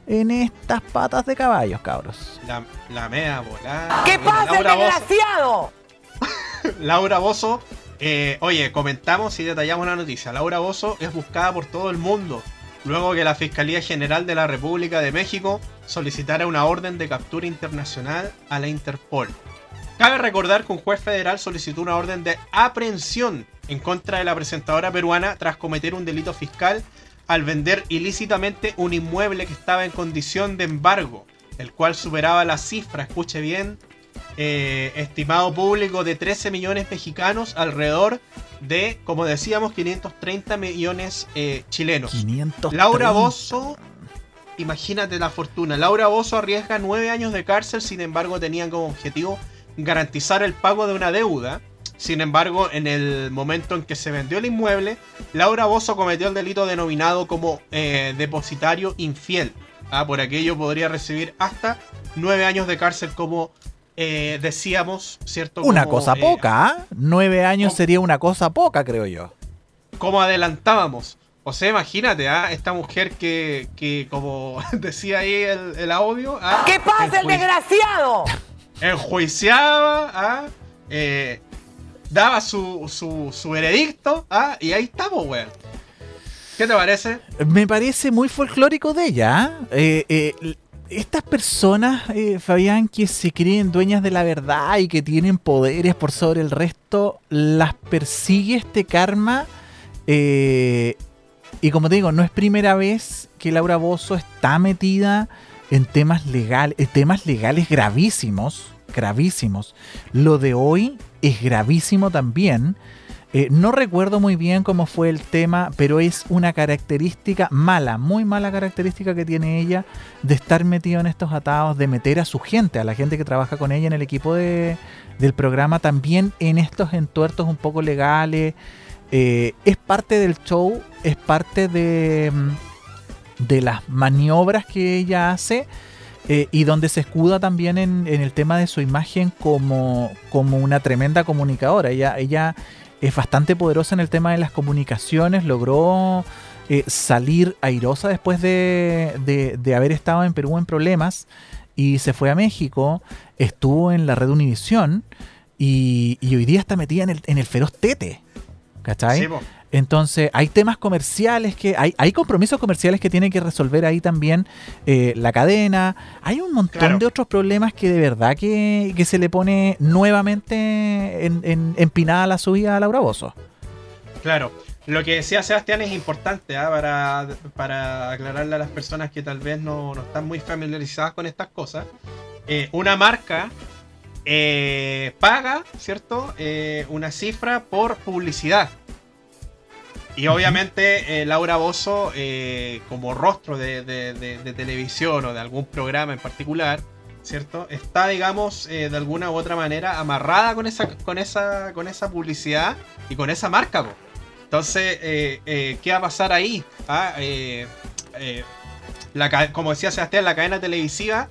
en estas patas de caballos, cabros. La, la mea volada. ¿Qué pasa, desgraciado? Laura Bozo, eh, oye, comentamos y detallamos la noticia. Laura Bozo es buscada por todo el mundo luego que la Fiscalía General de la República de México solicitara una orden de captura internacional a la Interpol. Cabe recordar que un juez federal solicitó una orden de aprehensión en contra de la presentadora peruana tras cometer un delito fiscal al vender ilícitamente un inmueble que estaba en condición de embargo, el cual superaba la cifra, escuche bien, eh, estimado público de 13 millones mexicanos, alrededor de, como decíamos, 530 millones eh, chilenos. Laura Bozo, imagínate la fortuna. Laura Bozo arriesga 9 años de cárcel, sin embargo, tenían como objetivo garantizar el pago de una deuda sin embargo, en el momento en que se vendió el inmueble, Laura Bozo cometió el delito denominado como eh, depositario infiel. Ah, por aquello podría recibir hasta nueve años de cárcel como eh, decíamos, ¿cierto? Una cosa eh, poca, ¿ah? Nueve años sería una cosa poca, creo yo. Como adelantábamos. O sea, imagínate, ¿ah? esta mujer que, que, como decía ahí el, el audio. ¿ah? ¿Qué pasa, el desgraciado? Enjuiciaba, ¿ah? Eh, daba su, su, su veredicto, ¿ah? y ahí estamos, weón. ¿Qué te parece? Me parece muy folclórico de ella. ¿ah? Eh, eh, estas personas, eh, Fabián, que se creen dueñas de la verdad y que tienen poderes por sobre el resto, las persigue este karma. eh, y como te digo, no es primera vez que Laura Bozo está metida en temas legales, en temas legales gravísimos, gravísimos. Lo de hoy es gravísimo también. Eh, no recuerdo muy bien cómo fue el tema, pero es una característica mala, muy mala característica que tiene ella de estar metido en estos atados, de meter a su gente, a la gente que trabaja con ella en el equipo de- del programa, también en estos entuertos un poco legales. Eh, es parte del show, es parte de, mm, de las maniobras que ella hace. eh, y donde se escuda también en, en el tema de su imagen como, como una tremenda comunicadora. Ella, ella es bastante poderosa en el tema de las comunicaciones, logró eh, salir airosa después de, de- haber estado en Perú en problemas y se fue a México, estuvo en la red Univisión y, y hoy día está metida en el, en el feroz tete. ¿Cachai? Sí. Entonces, hay temas comerciales que. Hay, hay compromisos comerciales que tiene que resolver ahí también eh, la cadena. Hay un montón Claro. de otros problemas que de verdad que, que se le pone nuevamente en, en- empinada la subida a Laura Bozo. Claro. Lo que decía Sebastián es importante ¿ah? para, para aclararle a las personas que tal vez no, no están muy familiarizadas con estas cosas. Eh, una marca eh, paga, ¿cierto? Eh, una cifra por publicidad. Y obviamente eh, Laura Bozo, eh, como rostro de, de- de- de televisión o de algún programa en particular, ¿cierto? Está, digamos, eh, de alguna u otra manera amarrada con esa, con esa, con esa publicidad y con esa marca. po. Entonces, eh, eh, ¿qué va a pasar ahí? Ah, la como decía Sebastián, la cadena televisiva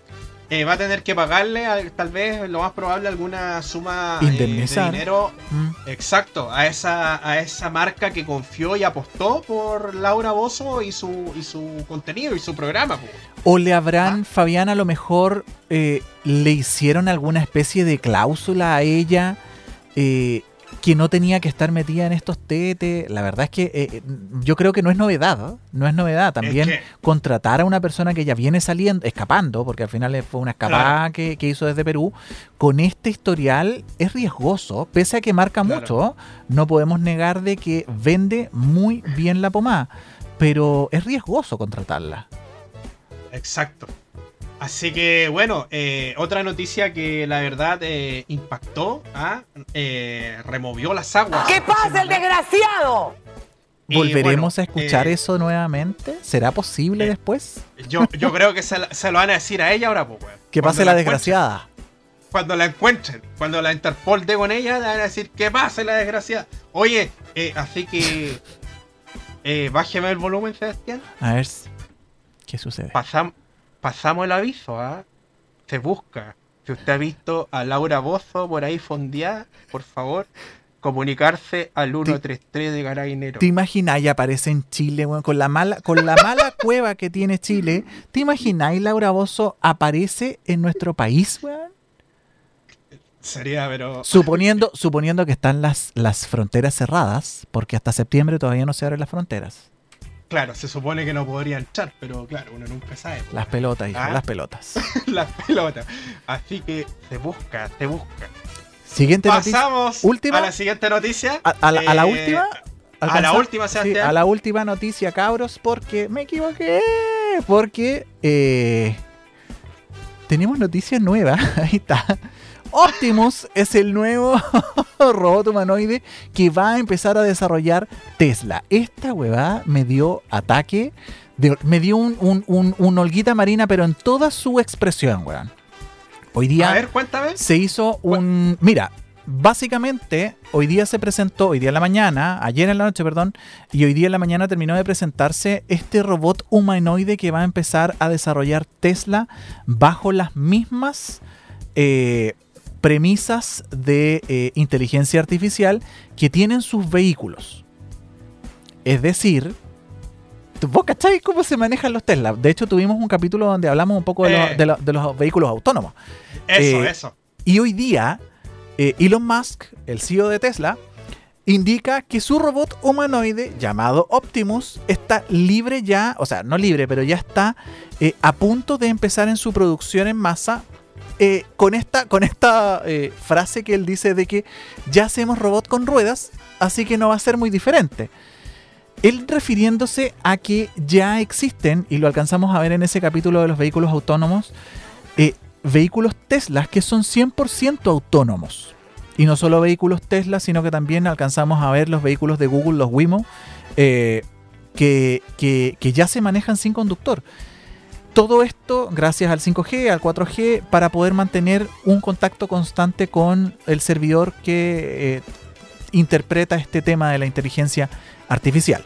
eh, va a tener que pagarle, tal vez, lo más probable, alguna suma eh, de dinero Mm. Exacto, a esa, a esa marca que confió y apostó por Laura Bozo y su, y su contenido y su programa. O le habrán, Fabián, a lo mejor eh, le hicieron alguna especie de cláusula a ella que no tenía que estar metida en estos tetes. La verdad es que eh, eh, yo creo que no es novedad, ¿no? No es novedad. También Es que- contratar a una persona que ya viene saliendo, escapando, porque al final fue una escapada que, que hizo desde Perú, con este historial es riesgoso, pese a que marca Claro. mucho. No podemos negar de que vende muy bien la pomada, pero es riesgoso contratarla. Exacto. Así que bueno, eh, otra noticia que la verdad eh, impactó, ¿ah? Eh, removió las aguas. ¿Qué pasa, el desgraciado? ¿Volveremos bueno, a escuchar eh, eso nuevamente? ¿Será posible eh, después? Yo, yo creo que se, la- se lo van a decir a ella ahora, pues, weón. Que pase la desgraciada. Cuando la encuentren, cuando la Interpol dé con ella, le van a decir que pase la desgraciada. Oye, eh, así que. Eh, bájeme el volumen, Sebastián. A ver, ¿qué sucede? Pasam- pasamos el aviso, ¿ah? Se busca. Si usted ha visto a Laura Bozo por ahí fondeada, por favor, comunicarse al 133 de Carabineros. ¿Te imagináis aparece en Chile, weón, con la mala, con la mala cueva que tiene Chile? ¿Te imagináis Laura Bozo aparece en nuestro país, weón? Sería, pero. Suponiendo, suponiendo que están las, las fronteras cerradas, porque hasta septiembre todavía no se abren las fronteras. Claro, se supone que no podría entrar, pero claro, uno nunca sabe. pues. Las pelotas, hijo, Ah. las pelotas. Las pelotas. Así que se busca, se busca. Siguiente. Pasamos Última. a la siguiente noticia. ¿A, a la, a la Eh, última? A la última, Sí, Sebastián. a la última noticia, cabros, porque me equivoqué. Porque eh, tenemos noticias nuevas. Ahí está. Optimus es el nuevo robot humanoide que va a empezar a desarrollar Tesla. Esta huevada me dio ataque. de- me dio un, un, un- un holguita marina, pero en toda su expresión, weón. Hoy día A ver, cuéntame. se hizo un... Mira, básicamente hoy día se presentó, hoy día en la mañana, ayer en la noche, perdón, y hoy día en la mañana terminó de presentarse este robot humanoide que va a empezar a desarrollar Tesla bajo las mismas eh, premisas de eh, inteligencia artificial que tienen sus vehículos. Es decir, ¿Vos cacháis cómo se manejan los Tesla? De hecho, tuvimos un capítulo donde hablamos un poco de, los, Eh. de los- de los vehículos autónomos. Eso, Eh, eso. Y hoy día, Elon Musk, el CEO de Tesla, indica que su robot humanoide llamado Optimus está libre ya, o sea, no libre, pero ya está eh, a punto de empezar en su producción en masa. Eh, con esta, con esta eh, frase que él dice de que ya hacemos robot con ruedas, así que no va a ser muy diferente. Él refiriéndose a que ya existen, y lo alcanzamos a ver en ese capítulo de los vehículos autónomos, eh, vehículos Tesla que son 100% autónomos. Y no solo vehículos Tesla, sino que también alcanzamos a ver los vehículos de Google, los Wimo, que, que- que ya se manejan sin conductor. Todo esto gracias al 5G, al 4G, para poder mantener un contacto constante con el servidor que eh, interpreta este tema de la inteligencia artificial.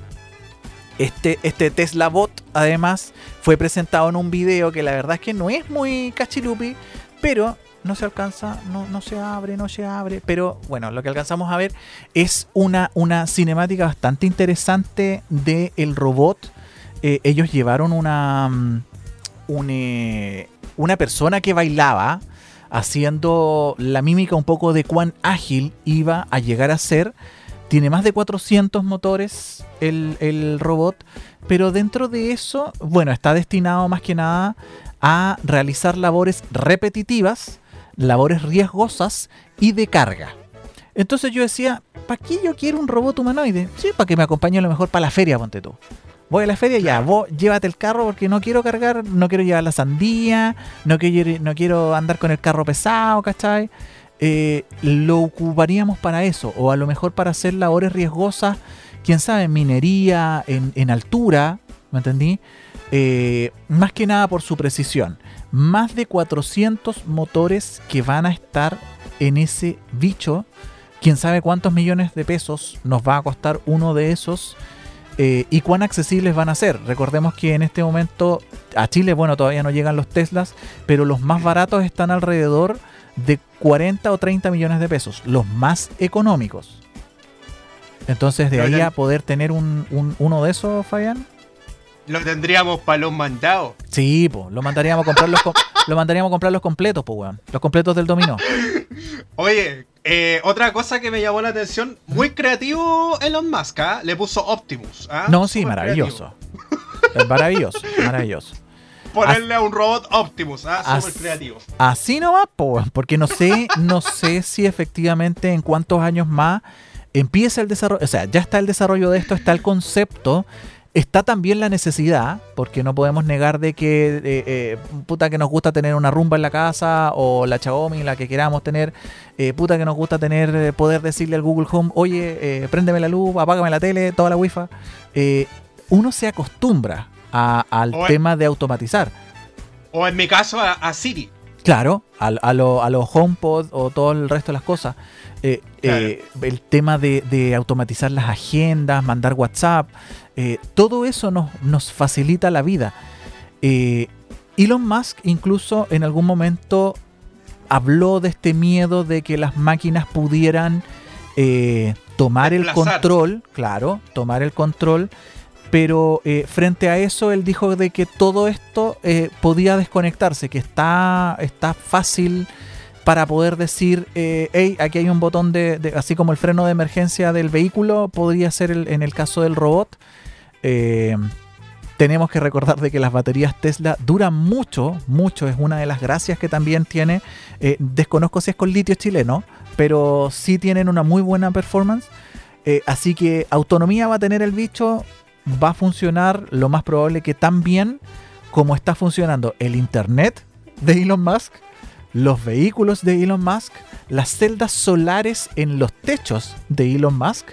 Este, este Tesla Bot, además, fue presentado en un video que la verdad es que no es muy cachilupi, pero no se alcanza, no, no se abre, no se abre. Pero bueno, lo que alcanzamos a ver es una, una cinemática bastante interesante del el robot. Eh, ellos llevaron una, mm, eh, una persona que bailaba haciendo la mímica un poco de cuán ágil iba a llegar a ser. Tiene más de 400 motores el, el robot, pero dentro de eso, bueno, está destinado más que nada a realizar labores repetitivas, labores riesgosas y de carga. Entonces yo decía, ¿para qué yo quiero un robot humanoide? Sí, para que me acompañe a lo mejor para la feria, ponte tú. Voy a la feria, ya, vos llévate el carro porque no quiero cargar, no quiero llevar la sandía, no quiero, no quiero andar con el carro pesado, ¿cachai? Eh, lo ocuparíamos para eso, o a lo mejor para hacer labores riesgosas, quién sabe, en minería, en, en altura, ¿me entendí? Eh, más que nada por su precisión. Más de 400 motores que van a estar en ese bicho. Quién sabe cuántos millones de pesos nos va a costar uno de esos eh, y cuán accesibles van a ser. Recordemos que en este momento a Chile, bueno, todavía no llegan los Teslas, pero los más baratos están alrededor de 40 o 30 millones de pesos, los más económicos. Entonces, de ahí a poder tener un, un- uno de esos, Fabián. Lo tendríamos para los mandados. Sí, pues, lo mandaríamos a comprar los, lo mandaríamos a comprar los completos, pues, weón. Los completos del dominó. Oye, eh, otra cosa que me llamó la atención, muy creativo Elon Musk, ¿ah? Le puso Optimus. ¿ah? No, sí, maravilloso. Es maravilloso, maravilloso. creativo. Ponerle a un robot Optimus, ¿ah? As- Súper creativo. Así no va, po, porque no sé, no sé si efectivamente en cuántos años más empieza el desarrollo, o sea, ya está el desarrollo de esto, está el concepto, está también la necesidad, porque no podemos negar de que, eh, eh, puta que nos gusta tener una rumba en la casa, o la Xiaomi, la que queramos tener, eh, puta que nos gusta tener, eh, poder decirle al Google Home, oye, eh, préndeme la luz, apágame la tele, toda la wifi, uno se acostumbra a- al O- tema de automatizar. O en mi caso, a, a Siri. Claro, a, lo- a los HomePod o todo el resto de las cosas. Eh, eh, el tema de, de automatizar las agendas, mandar WhatsApp, eh, todo eso nos, nos facilita la vida. Eh, Elon Musk incluso en algún momento habló de este miedo de que las máquinas pudieran eh, tomar el control, claro, tomar el control, pero eh, frente a eso él dijo de que todo esto podía desconectarse, que está, está fácil para poder decir, eh, hey, aquí hay un botón de, de- así como el freno de emergencia del vehículo, podría ser el- en el caso del robot. Eh, tenemos que recordar de que las baterías Tesla duran mucho, mucho, es una de las gracias que también tiene. Eh, desconozco si es con litio chileno, pero sí tienen una muy buena performance. Eh, así que autonomía va a tener el bicho, va a funcionar lo más probable que tan bien como está funcionando el Internet de Elon Musk, los vehículos de Elon Musk, las celdas solares en los techos de Elon Musk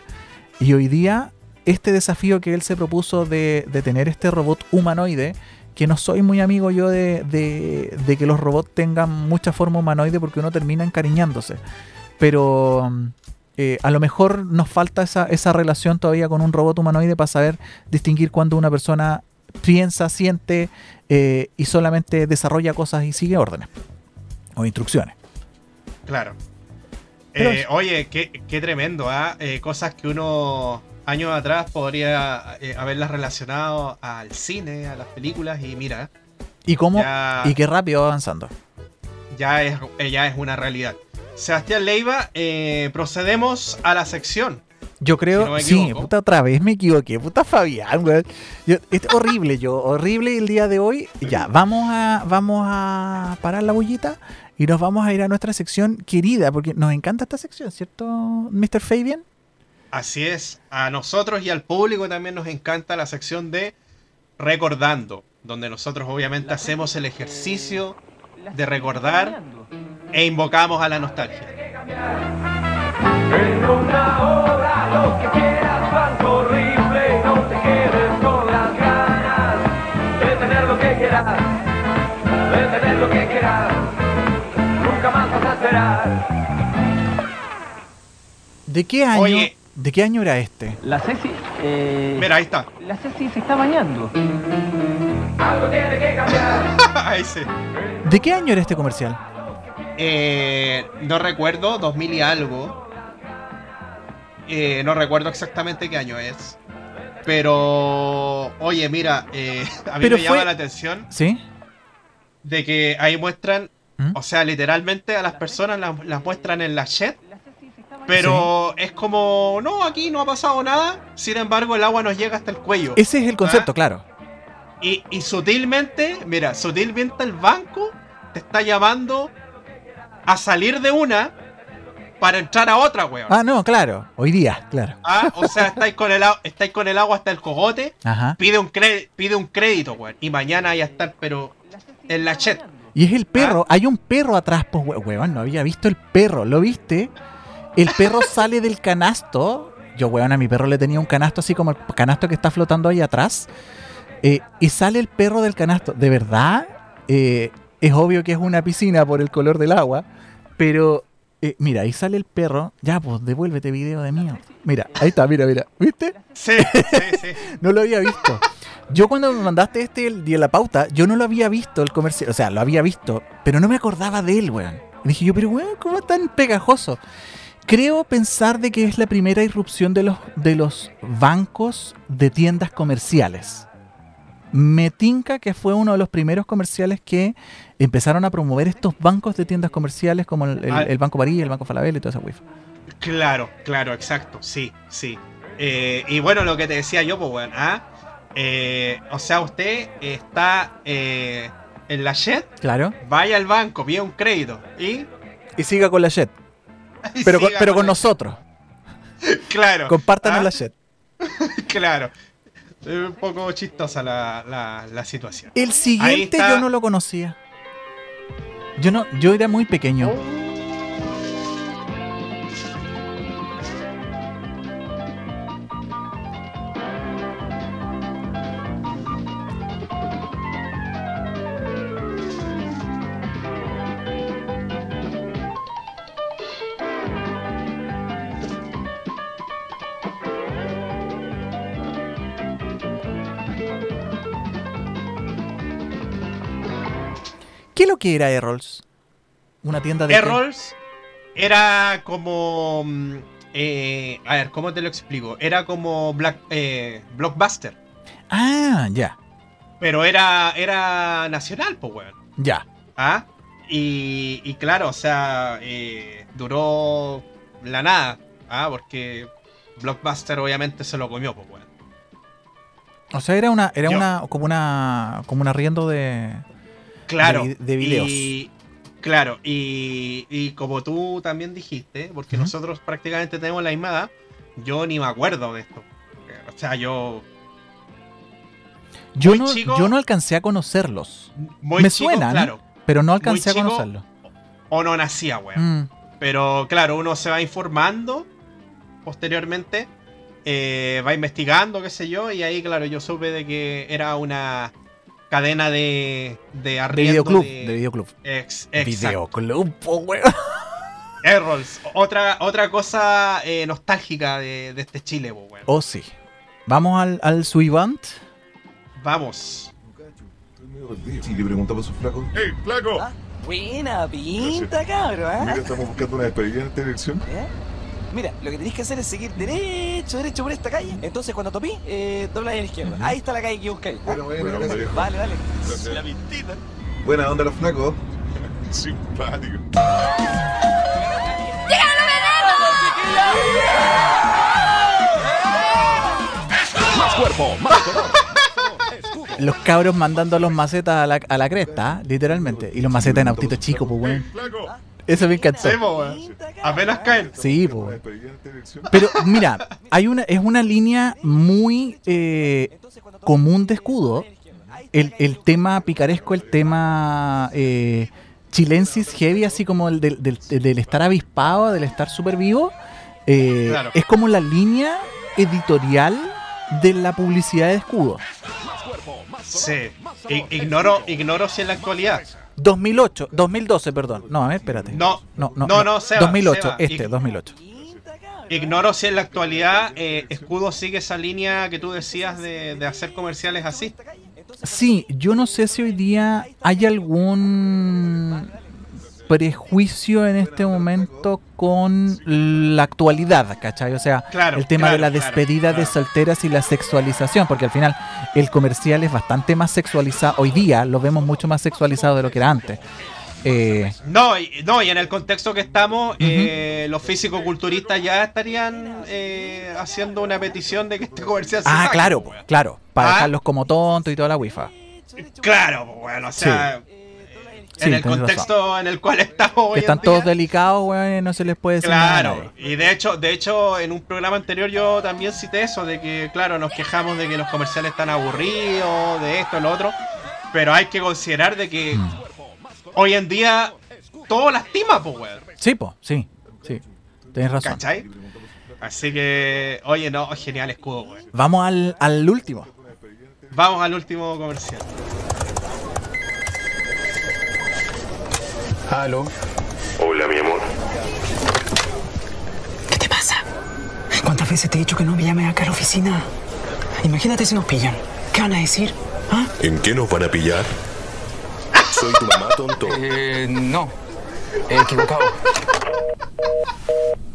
y hoy día este desafío que él se propuso de, de tener este robot humanoide, que no soy muy amigo yo de, de- de que los robots tengan mucha forma humanoide porque uno termina encariñándose. Pero eh, a lo mejor nos falta esa, esa relación todavía con un robot humanoide para saber distinguir cuando una persona piensa, siente eh, y solamente desarrolla cosas y sigue órdenes o instrucciones. Claro. Eh, oye, qué, qué tremendo, ¿ah? Cosas que uno años atrás podría eh, haberlas relacionado al cine, a las películas y mira, ¿Y cómo? Ya. Y qué rápido va avanzando. ya es, eh, ya es una realidad. Sebastián Leiva, eh, procedemos a la sección. Yo creo, Si no sí, puta, otra vez me equivoqué, puta Fabián, weón. Yo- es horrible, yo, horrible el día de hoy. Ya, vamos a, vamos a parar la bullita y nos vamos a ir a nuestra sección querida, porque nos encanta esta sección, ¿cierto, Mr. Fabian? Así es, a nosotros y al público también nos encanta la sección de Recordando, donde nosotros obviamente hacemos el ejercicio de recordar e invocamos a la nostalgia. En una hora lo que quieras, banco horrible, no te quedes con las ganas de tener lo que quieras, de tener lo que quieras, nunca más vas a esperar. ¿De qué año? Oye. ¿De qué año era este? La Ceci. Eh, Mira, ahí está. La Ceci se está bañando. Algo tiene que cambiar. ahí sí. ¿De qué año era este comercial? Eh, no recuerdo, 2000 y algo. Eh, no recuerdo exactamente qué año es. Pero, oye, mira, eh, a mí Pero me fue- llama la atención ¿Sí? de que ahí muestran, ¿Mm? o sea, literalmente a las personas las, las muestran en la shed. Pero es como, no, aquí no ha pasado nada. Sin embargo, el agua nos llega hasta el cuello. Ese es el concepto, Ah. claro. Y, y sutilmente, mira, sutilmente el banco te está llamando a salir de una para entrar a otra, weón. Ah, no, claro. Hoy día, claro. Ah, o sea, estáis con, el, estáis con el agua hasta el cogote, Ajá. pide un, pide un crédito, weón. Y mañana ya estar, pero en la chet. Y es el Ah. perro, hay un perro atrás, pues huevón, no había visto el perro, ¿lo viste? El perro sale del canasto. Yo, weón, a mi perro le tenía un canasto así como el canasto que está flotando ahí atrás. eh, y sale el perro del canasto. De verdad, eh, es obvio que es una piscina por el color del agua. Pero, eh, mira, ahí sale el perro. Ya, pues, devuélvete video de mío. Mira, ahí está, mira, mira. ¿Viste? Sí, sí, sí. No lo había visto. Yo cuando me mandaste este el día de la pauta, yo no lo había visto el comercial. O sea, lo había visto, pero no me acordaba de él, weón. Y dije yo, pero weón, ¿cómo es tan pegajoso? Creo pensar de que es la primera irrupción de los, de los bancos de tiendas comerciales. Me tinca que fue uno de los primeros comerciales que empezaron a promover estos bancos de tiendas comerciales como el, el- Ah. el Banco París, el Banco Falabella y toda esa wifi. Claro, claro, exacto, sí, sí. Eh, y bueno, lo que te decía yo, pues, weón, ¿ah? Eh, o sea, usted está eh, en la jet, Claro. vaya al banco, pide un crédito y... Y siga con la Jet. Pero, con, pero con nosotros. Claro. Compártanos ¿ah? la Jet. Claro. Es un poco chistosa la, la, la situación. El siguiente yo no lo conocía. Yo no, yo era muy pequeño. ¿Qué es lo que era Errols? Una tienda de. qué? Errols era como... mm, eh, a ver, ¿cómo te lo explico? Era como Black, eh, Blockbuster. Ah, ya, Pero era, era nacional, pues, weón. ya. ¿Ah? Y, y claro, o sea, eh, duró la nada. ¿Ah? Porque Blockbuster obviamente se lo comió, pues, weón. O sea, era una, era Yo- una, como una, como un arriendo de. Claro. De vi- de videos. Y, claro, y, y como tú también dijiste, porque nosotros prácticamente tenemos la misma edad, yo ni me acuerdo de esto. O sea, yo Yo no, chico. yo no alcancé a conocerlos, muy Me chico, suenan, claro, pero no alcancé a conocerlos. o no nacía, weón. Mm, Pero claro, uno se va informando posteriormente, eh, va investigando, qué sé yo, y ahí, claro, yo supe de que era una cadena de, de de arriendo videoclub, de- de videoclub. Ex. Videoclub, po, weón. Errols, otra, otra cosa eh, nostálgica de, de este Chile, po, weón. Oh, sí. Vamos al, al Suivant. Vamos. Si le preguntamos a su flaco. ¡Ey, flaco! Buena pinta, Mira, ¿eh? estamos buscando una despedida en esta dirección. ¿Eh? Mira, lo que tenéis que hacer es seguir derecho, derecho por esta calle. Entonces, cuando topí, eh, dobla ahí a la izquierda. Ahí está la calle que buscáis. Bueno, bueno, gracias, viejo. Vale, vale. Gracias. La pintita. Buena onda los flacos. Simpático. Los cabros mandando a los macetas a la, a la cresta, literalmente. Y los macetas en autito chico, pues, weón. Eso me encantó. Sí, po. Apenas caen. Sí, pues. Pero mira, hay una, es una línea muy eh, común de escudo. El, el tema picaresco, el tema eh, chilensis heavy, así como el del, del- del estar avispado, del estar súper vivo. eh, Claro. Es como la línea editorial de la publicidad de escudo. Sí. I- Ignoro, ignoro si en la actualidad. 2008, 2012, perdón. No, a ver, espérate. No, no, no. no, no, Seba, 2008, Seba, este, ig- 2008. Ignoro si en la actualidad eh, Escudo sigue esa línea que tú decías de, de hacer comerciales así. Sí, yo no sé si hoy día hay algún prejuicio en este momento con la actualidad, ¿cachai? O sea, Claro, el tema de la claro, despedida de solteras y la sexualización, porque al final el comercial es bastante más sexualizado, hoy día lo vemos mucho más sexualizado de lo que era antes. Eh, No, y, no, y en el contexto que estamos, eh, los físico-culturistas ya estarían eh, haciendo una petición de que este comercial se ah, saque, claro, weón. claro, para Ah. dejarlos como tontos y toda la wifa. Claro, po, bueno, o sea, Sí, en el contexto en el cual estamos hoy Que en están día, todos delicados, weón, no se les puede decir Claro, y de hecho, de hecho, en un programa anterior yo también cité eso, de que, claro, nos quejamos de que los comerciales están aburridos, de esto, lo otro, pero hay que considerar de que Mm. hoy en día todo lastima, pues, weón, Sí, po, sí, sí. Tienes razón. ¿cachai? Así que, oye, no, genial escudo, weón. Vamos al, al último. Vamos al último comercial. Aló. Hola, mi amor. ¿Qué te pasa? ¿Cuántas veces te he dicho que no me llames acá a la oficina? Imagínate si nos pillan. ¿Qué van a decir? ¿Ah? ¿En qué nos van a pillar? Soy tu mamá, tonto. Eh, no. He equivocado.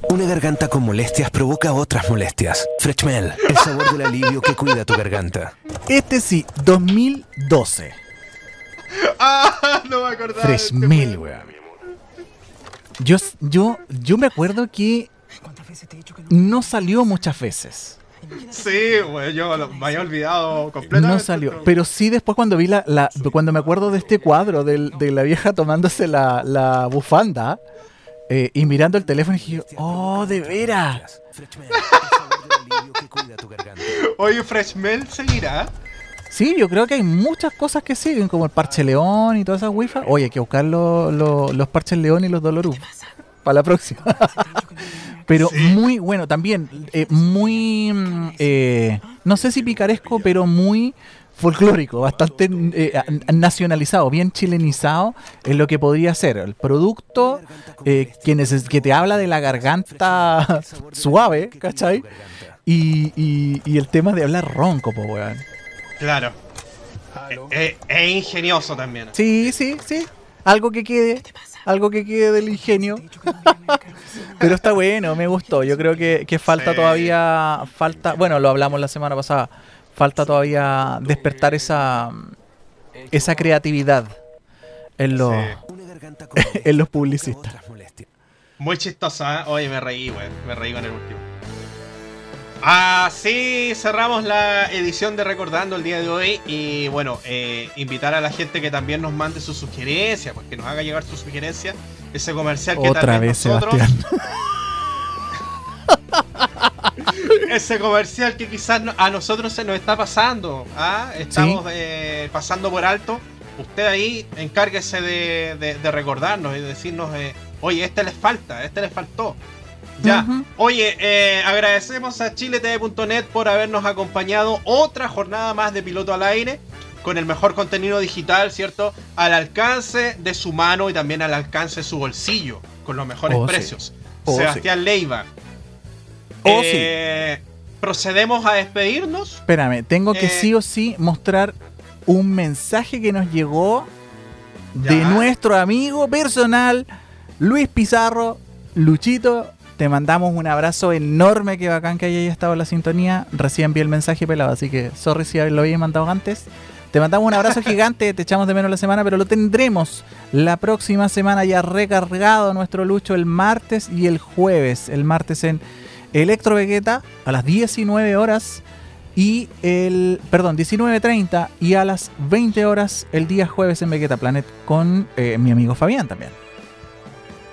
Una garganta con molestias provoca otras molestias. Freshmel, el sabor del alivio que cuida tu garganta. Este sí, 2012. ¡Ah! No me acordaba. este Freshmel, weón. Yo, yo, yo me acuerdo que ¿Cuántas veces te he dicho que no? salió muchas veces. Sí, weón, yo lo- me había olvidado completamente. No salió. Pero sí después cuando vi la, la- cuando me acuerdo de este cuadro del- de la vieja tomándose la, la bufanda eh, y mirando el teléfono dije, oh, de veras. Oye, Freshmel seguirá. Sí, yo creo que hay muchas cosas que siguen, como el parche león y todas esas wifas. Oye, hay que buscar lo- lo- los parches león y los dolorú para la próxima. pero muy bueno, también eh, muy, mm, eh, no sé si picaresco, pero muy folclórico, bastante eh, nacionalizado, bien chilenizado en lo que podría ser el producto eh, que, neces- que te habla de la garganta suave, ¿cachai? Y, y- y el tema de hablar ronco, po, weón. Claro. Es es ingenioso también. Sí, sí, sí. Algo que quede. Algo que quede del ingenio. Pero está bueno, me gustó. Yo creo que, que falta Sí. todavía. Falta. Bueno, lo hablamos la semana pasada. Falta todavía despertar esa. Esa creatividad en los, Sí. En los publicistas. Muy chistosa, ¿eh? Oye, me reí, weón. Me reí con el último. Así cerramos la edición de Recordando el día de hoy. Y bueno, eh, invitar a la gente que también nos mande sus sugerencias, pues que nos haga llegar sus sugerencias. Ese comercial que Otra tal vez, nosotros, Sebastián. ese comercial que quizás a nosotros se nos está pasando. ¿ah? Estamos eh, pasando por alto. Usted ahí encárguese de, de- de recordarnos y decirnos, eh, oye, este les falta, este les faltó. Ya. Oye, eh, agradecemos a chiletv.net por habernos acompañado otra jornada más de Piloto al Aire con el mejor contenido digital, ¿cierto? Al alcance de su mano y también al alcance de su bolsillo, con los mejores Oh, sí. precios. Oh, Sebastián Leiva. Oh, Eh, Procedemos a despedirnos. Espérame, tengo que Eh, sí o sí mostrar un mensaje que nos llegó de nuestro amigo personal, Luis Pizarro, Luchito, Te mandamos un abrazo enorme, que bacán que hayas estado en la sintonía. Recién vi el mensaje pelado, así que sorry si lo había mandado antes. Te mandamos un abrazo gigante, te echamos de menos la semana, pero lo tendremos la próxima semana ya recargado nuestro Lucho el martes y el jueves. El martes en Electro Vegeta a las 19 horas y el, perdón, 19.30 y a las 20 horas el día jueves en Vegeta Planet con eh, mi amigo Fabián también.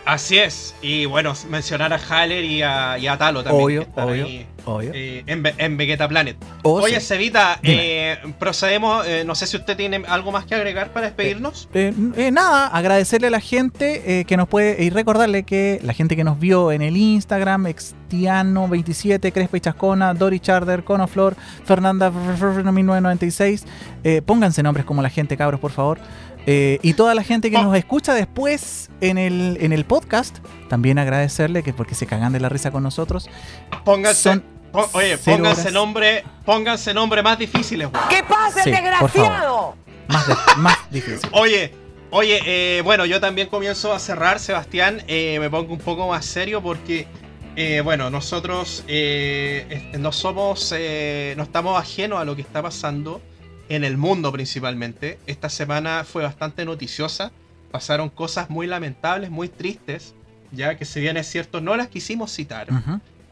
Así es. Y bueno, mencionar a Haller y a, y a Talo también. Obvio, obvio, ahí, obvio. eh, en, Ve- en Vegeta Planet. Oh, Oye, sí. Cevita, eh, procedemos. eh, no sé si usted tiene algo más que agregar para despedirnos. Eh, nada, agradecerle a la gente que nos puede y recordarle que la gente que nos vio en el Instagram, Extiano27, Crespa y Chascona, Dori Charder, Conoflor, Fernanda 1996, eh, pónganse nombres como la gente, cabros, por favor. Eh, y toda la gente que nos escucha después en el, en el podcast, también agradecerle que porque se cagan de la risa con nosotros. Pónganse. Son oye, pónganse horas. nombre, pónganse nombre más difíciles, weón. ¿Qué pasa, Sí, por desgraciado? Más, de- más difícil. Oye, oye, eh, bueno, yo también comienzo a cerrar, Sebastián. eh, me pongo un poco más serio porque, eh, bueno, nosotros eh, no somos, eh, no estamos ajenos a lo que está pasando en el mundo principalmente. Esta semana fue bastante noticiosa. Pasaron cosas muy lamentables, muy tristes, ya que si bien es cierto, no las quisimos citar.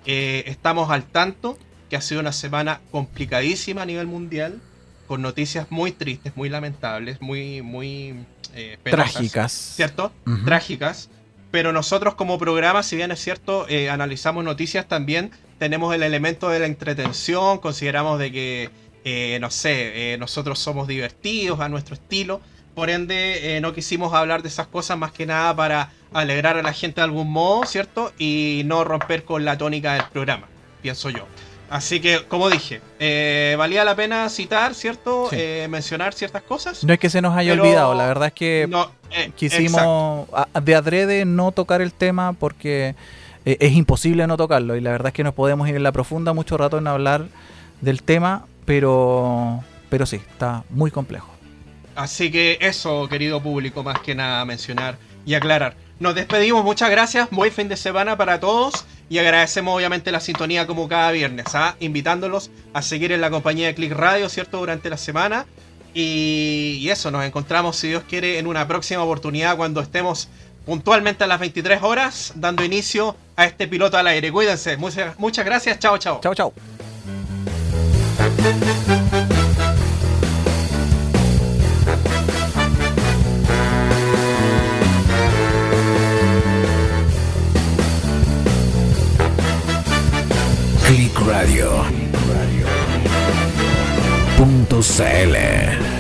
Eh, estamos al tanto que ha sido una semana complicadísima a nivel mundial, con noticias muy tristes, muy lamentables, muy, muy eh, penosas, Trágicas. ¿Cierto? Trágicas. Pero nosotros como programa, si bien es cierto, eh, analizamos noticias también, tenemos el elemento de la entretención, consideramos de que, eh, no sé, eh, nosotros somos divertidos a nuestro estilo, por ende eh, no quisimos hablar de esas cosas más que nada para alegrar a la gente de algún modo, ¿cierto? Y no romper con la tónica del programa, pienso yo. Así que, como dije, eh, valía la pena citar, ¿cierto? Sí. Eh, mencionar ciertas cosas. No es que se nos haya olvidado, la verdad es que No, eh, quisimos a- de adrede no tocar el tema porque es imposible no tocarlo y la verdad es que nos podemos ir en la profunda mucho rato en hablar del tema, pero pero sí, está muy complejo. Así que eso, querido público, más que nada mencionar y aclarar. Nos despedimos, muchas gracias, buen fin de semana para todos y agradecemos obviamente la sintonía como cada viernes, ¿ah? invitándolos a seguir en la compañía de Click Radio, ¿cierto? Durante la semana. Y, y eso, nos encontramos, si Dios quiere, en una próxima oportunidad cuando estemos puntualmente a las 23 horas dando inicio a este piloto al aire. Cuídense, muchas, muchas gracias, chao, chao. Chao, chao. Click Radio. Punto CL.